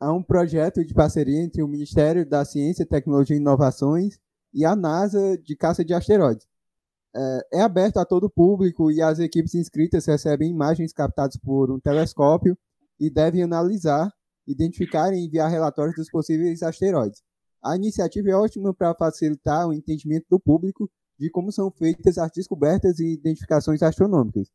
há um projeto de parceria entre o Ministério da Ciência, Tecnologia e Inovações e a NASA de caça de asteroides. É, é aberto a todo o público e as equipes inscritas recebem imagens captadas por um telescópio e devem analisar, identificar e enviar relatórios dos possíveis asteroides. A iniciativa é ótima para facilitar o entendimento do público de como são feitas as descobertas e identificações astronômicas.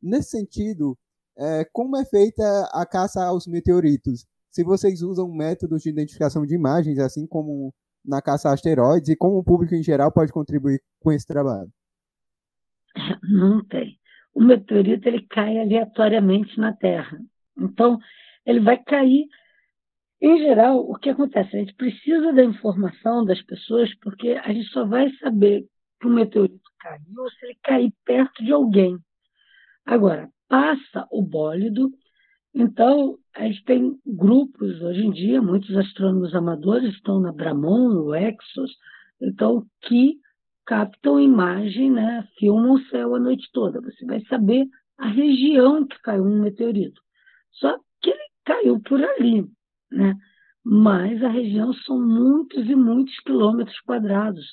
Nesse sentido, é, como é feita a caça aos meteoritos? Se vocês usam métodos de identificação de imagens, assim como na caça a asteroides, e como o público em geral pode contribuir com esse trabalho. Não tem. O meteorito ele cai aleatoriamente na Terra. Então, ele vai cair. Em geral, o que acontece? A gente precisa da informação das pessoas, porque a gente só vai saber que o meteorito caiu se ele cair perto de alguém. Agora, passa o bólido, Então, a gente tem grupos, hoje em dia, muitos astrônomos amadores estão na Bramon, no Exos, então, que captam imagem, né, filmam o céu a noite toda. Você vai saber a região que caiu um meteorito. Só que ele caiu por ali, né? Mas a região são muitos e muitos quilômetros quadrados.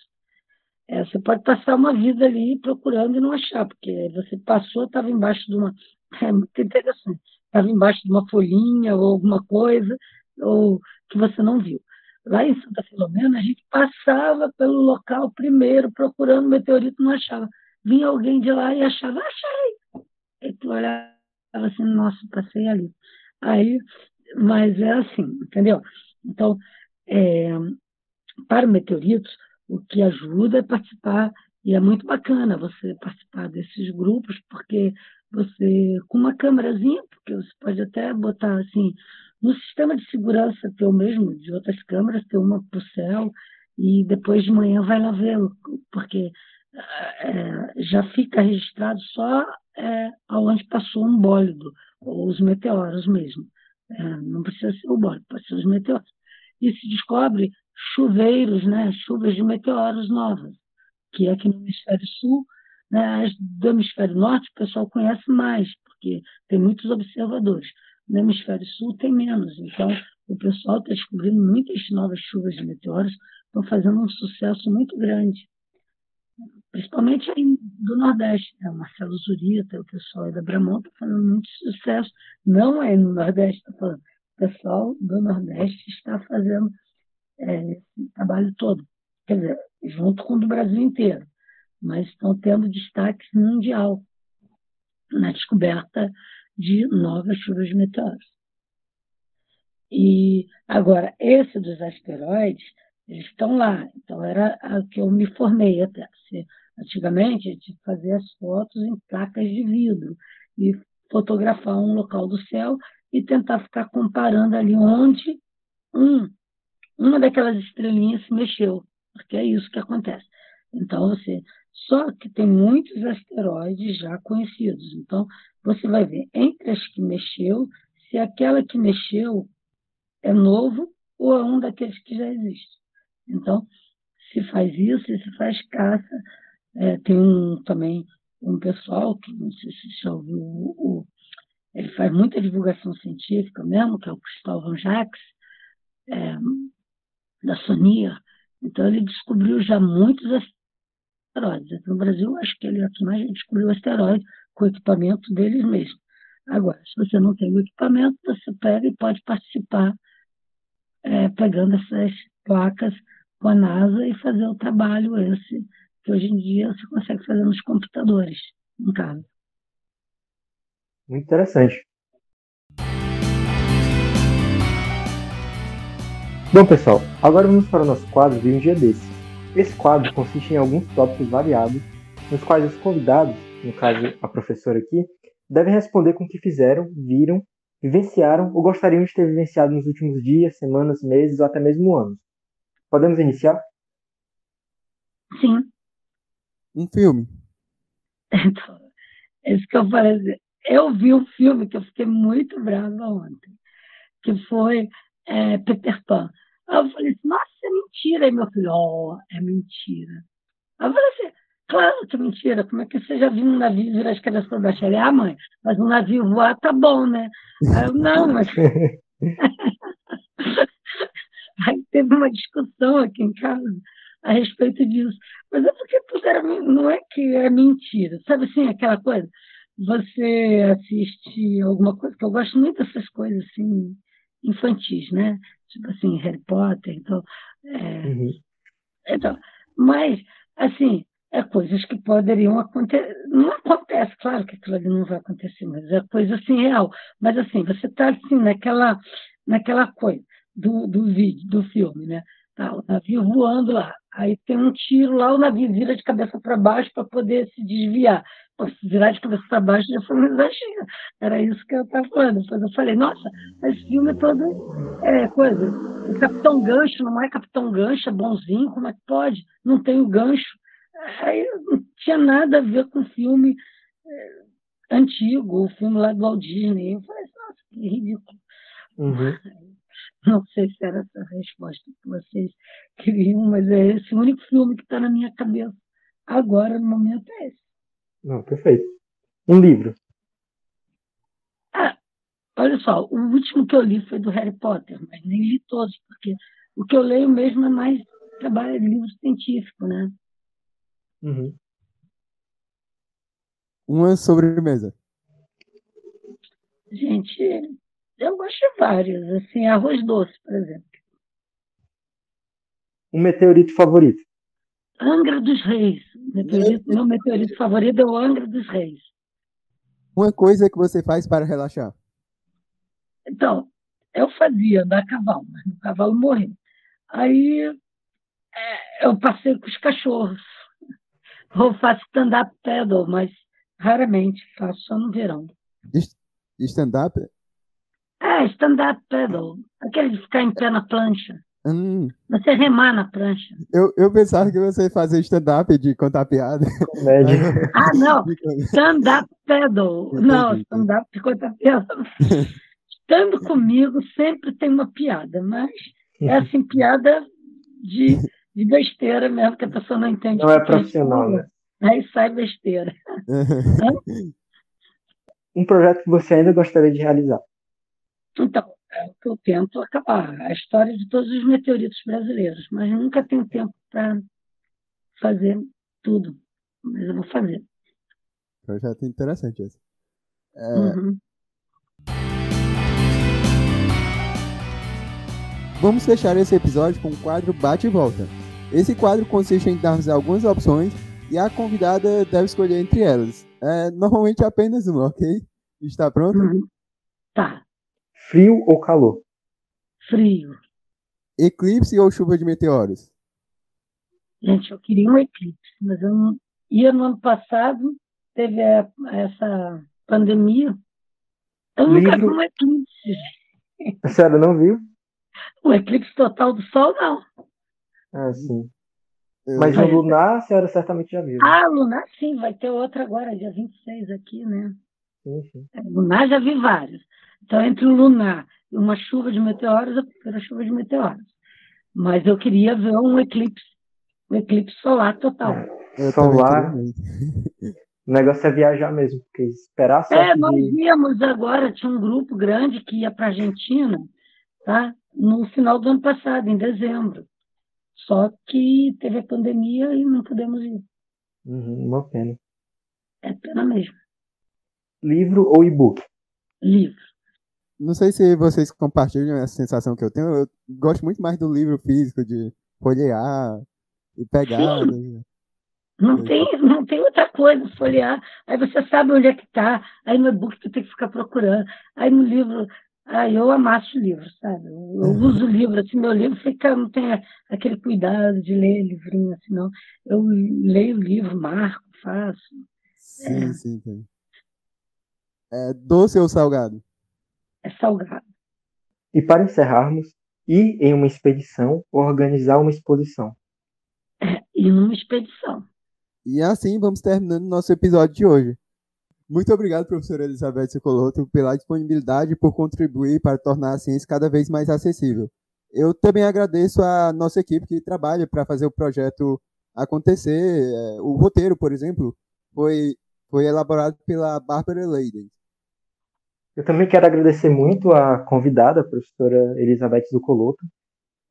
É, você pode passar uma vida ali procurando e não achar, porque você passou, estava embaixo de uma. É muito interessante. Estava embaixo de uma folhinha ou alguma coisa, ou que você não viu. Lá em Santa Filomena, a gente passava pelo local primeiro, procurando meteorito, não achava. Vinha alguém de lá e achava, achei! E tu olhava assim, nossa, passei ali. Aí, mas é assim, entendeu? Então, é, para meteoritos, o que ajuda é participar, e é muito bacana você participar desses grupos, porque você, com uma câmerazinha, porque você pode até botar assim, no sistema de segurança teu mesmo, de outras câmeras, ter uma para o céu, e depois de manhã vai lá ver, porque é, já fica registrado só é, aonde passou um bólido, ou os meteoros mesmo. É, não precisa ser o bólido, pode ser os meteoros. E se descobre chuveiros, né, chuvas de meteoros novas, que aqui no hemisfério sul, né, as do hemisfério norte o pessoal conhece mais, porque tem muitos observadores. No hemisfério sul tem menos, então o pessoal está descobrindo muitas novas chuvas de meteoros, estão fazendo um sucesso muito grande, principalmente aí do Nordeste. Né? Marcelo Zurita, o pessoal aí da Bramont está fazendo muito sucesso, não é no Nordeste, está falando, o pessoal do Nordeste está fazendo é, esse trabalho todo, quer dizer, junto com o do Brasil inteiro, mas estão tendo destaque mundial na descoberta de novas chuvas de meteoros. E agora, esse dos asteroides, eles estão lá. Então, era a que eu me formei até. Antigamente, a gente fazia as fotos em placas de vidro e fotografar um local do céu e tentar ficar comparando ali onde um uma daquelas estrelinhas se mexeu, porque é isso que acontece. Então, você. Só que tem muitos asteroides já conhecidos. Então, você vai ver entre as que mexeu, se aquela que mexeu é novo ou é um daqueles que já existe. Então, se faz isso, se faz caça. É, tem um, também um pessoal que, não sei se você já ouviu, o, o, ele faz muita divulgação científica mesmo, que é o Cristóvão Jacques, é, da Sonia. Então, ele descobriu já muitos asteroides. Aqui no Brasil, acho que ele é que mais descobriu asteroide com o equipamento deles mesmos. Agora, se você não tem o equipamento, você pega e pode participar é, pegando essas placas com a NASA e fazer o trabalho esse que hoje em dia você consegue fazer nos computadores, em casa. Muito interessante. Bom, pessoal, agora vamos para o nosso quadro de um dia desse. Esse quadro consiste em alguns tópicos variados, nos quais os convidados, no caso a professora aqui, devem responder com o que fizeram, viram, vivenciaram ou gostariam de ter vivenciado nos últimos dias, semanas, meses ou até mesmo anos. Podemos iniciar? Sim. Um filme. Então, é isso que eu falei. Eu vi um filme que eu fiquei muito brava ontem, que foi é, Peter Pan. Eu falei assim, nossa, é mentira. Aí meu filho, ó, oh, é mentira. Aí eu falei assim, claro que é mentira. Como é que você já viu um navio virar as cabeças para baixo? Ele, ah, mãe, mas um navio voar tá bom, né? Aí eu, não, mas... Aí teve uma discussão aqui em casa a respeito disso. Mas é porque tudo era, não é que é mentira. Sabe assim, aquela coisa? Você assiste alguma coisa, que eu gosto muito dessas coisas assim, infantis, né? Tipo assim, Harry Potter, então, é, uhum. então mas, assim, é coisas que poderiam acontecer, não acontece, claro que aquilo ali não vai acontecer, mas é coisa assim real, mas assim, você está assim, naquela, naquela coisa do, do vídeo, do filme, né? Tá, o navio voando lá, aí tem um tiro lá, o navio vira de cabeça para baixo para poder se desviar virar de cabeça para baixo já foi um exagero. Era isso que eu estava falando. Depois eu falei, nossa, esse filme é todo é, coisa. O Capitão Gancho não é Capitão Gancho, é bonzinho, como é que pode? Não tem o gancho. Aí não tinha nada a ver com o filme é, antigo, o filme lá do Walt Disney. Eu falei, nossa, é ridículo. Uhum. Não sei se era essa a resposta que vocês queriam, mas é esse o único filme que está na minha cabeça agora, no momento, é esse. Não, perfeito. Um livro. Ah, olha só, o último que eu li foi do Harry Potter, mas nem li todos, porque o que eu leio mesmo é mais trabalho de livro científico, né? Uhum. Uma sobremesa. Gente, eu gosto de vários, assim, arroz doce, por exemplo. Um meteorito favorito. Angra dos Reis. Meteorito, meu meteorito favorito é o Angra dos Reis. Uma coisa que você faz para relaxar. Então, eu fazia andar a cavalo, mas o cavalo morreu. Aí é, eu passei com os cachorros. Ou faço stand-up paddle, mas raramente faço, só no verão. Stand-up? É, stand-up paddle. Aquele de ficar em pé na prancha. Hum, Você remar na prancha. eu, eu pensava que você fazia stand-up de contar piada. Comédia. Ah, não. Stand-up paddle. Entendi, Não, stand-up de conta piada. Estando comigo sempre tem uma piada, mas é assim, piada de, de besteira mesmo, que a pessoa não entende. Não é profissional, falou. né? Aí sai besteira. Um projeto que você ainda gostaria de realizar. Então, é o que eu tento acabar. A história de todos os meteoritos brasileiros, mas nunca tenho tempo para fazer tudo. Mas eu vou fazer. Projeto interessante esse. É, Uhum. Vamos fechar esse episódio com o quadro Bate e Volta. Esse quadro consiste em darmos algumas opções e a convidada deve escolher entre elas. É, normalmente apenas uma, ok? Está pronto? Uhum. Tá, Frio ou calor? frio. Eclipse ou chuva de meteoros? Gente, eu queria um eclipse, mas eu não ia no ano passado, teve a- essa pandemia. Eu nunca vi Livro- um eclipse. A senhora não viu? O eclipse total do Sol, não. Ah, sim. Eu- Mas no lunar, a senhora certamente já viu. né? Ah, Lunar, sim, vai ter outra agora, dia 26 aqui, né? Sim, sim. É, Lunar já vi vários. Então, entre o lunar e uma chuva de meteoros, eu prefiro a chuva de meteoros. Mas eu queria ver um eclipse, um eclipse solar total. eu solar. O negócio é viajar mesmo, porque esperar a É, nós de... íamos agora, tinha um grupo grande que ia para a Argentina, tá? No final do ano passado, em dezembro. Só que teve a pandemia e não pudemos ir. Uhum, uma pena. É pena mesmo. Livro ou e-book? Livro. Não sei se vocês compartilham essa sensação que eu tenho. Eu gosto muito mais do livro físico, de folhear e pegar. né? Não tem, não tem outra coisa, folhear. Aí você sabe onde é que está. Aí no e-book tu tem que ficar procurando. Aí no livro, aí eu amasso o livro, sabe? Eu, eu uso o livro, assim, meu livro fica, não tem aquele cuidado de ler livrinho assim, não. Eu leio o livro, marco, faço. Sim, É. sim, sim. É, doce ou salgado? É salgado. E para encerrarmos, ir em uma expedição ou organizar uma exposição. E numa expedição. E assim vamos terminando nosso episódio de hoje. Muito obrigado, professora Elizabeth Sicoloto, pela disponibilidade e por contribuir para tornar a ciência cada vez mais acessível. Eu também agradeço a nossa equipe que trabalha para fazer o projeto acontecer. É, O roteiro, por exemplo, foi, foi elaborado pela Bárbara Leiden. Eu também quero agradecer muito a convidada, a professora Elizabeth Zucoloto.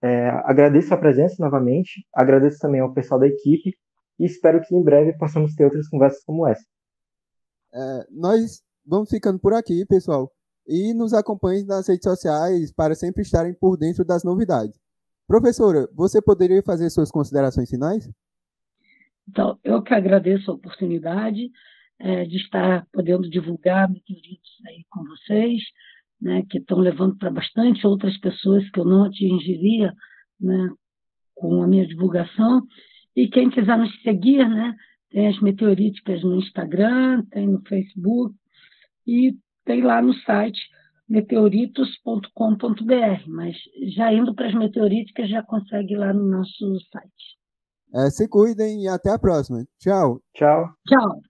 É, agradeço a presença novamente, agradeço também ao pessoal da equipe e espero que em breve possamos ter outras conversas como essa. É, nós vamos ficando por aqui, pessoal. E nos acompanhem nas redes sociais para sempre estarem por dentro das novidades. Professora, você poderia fazer suas considerações finais? Então, eu que agradeço a oportunidade eh, de estar podendo divulgar meteoritos aí com vocês, né, que estão levando para bastante outras pessoas que eu não atingiria né, com a minha divulgação. E quem quiser nos seguir, né, tem as meteoríticas no Instagram, tem no Facebook e tem lá no site meteoritos.com.br, mas já indo para as meteoríticas já consegue ir lá no nosso site. É, se cuidem e até a próxima. Tchau! Tchau! Tchau!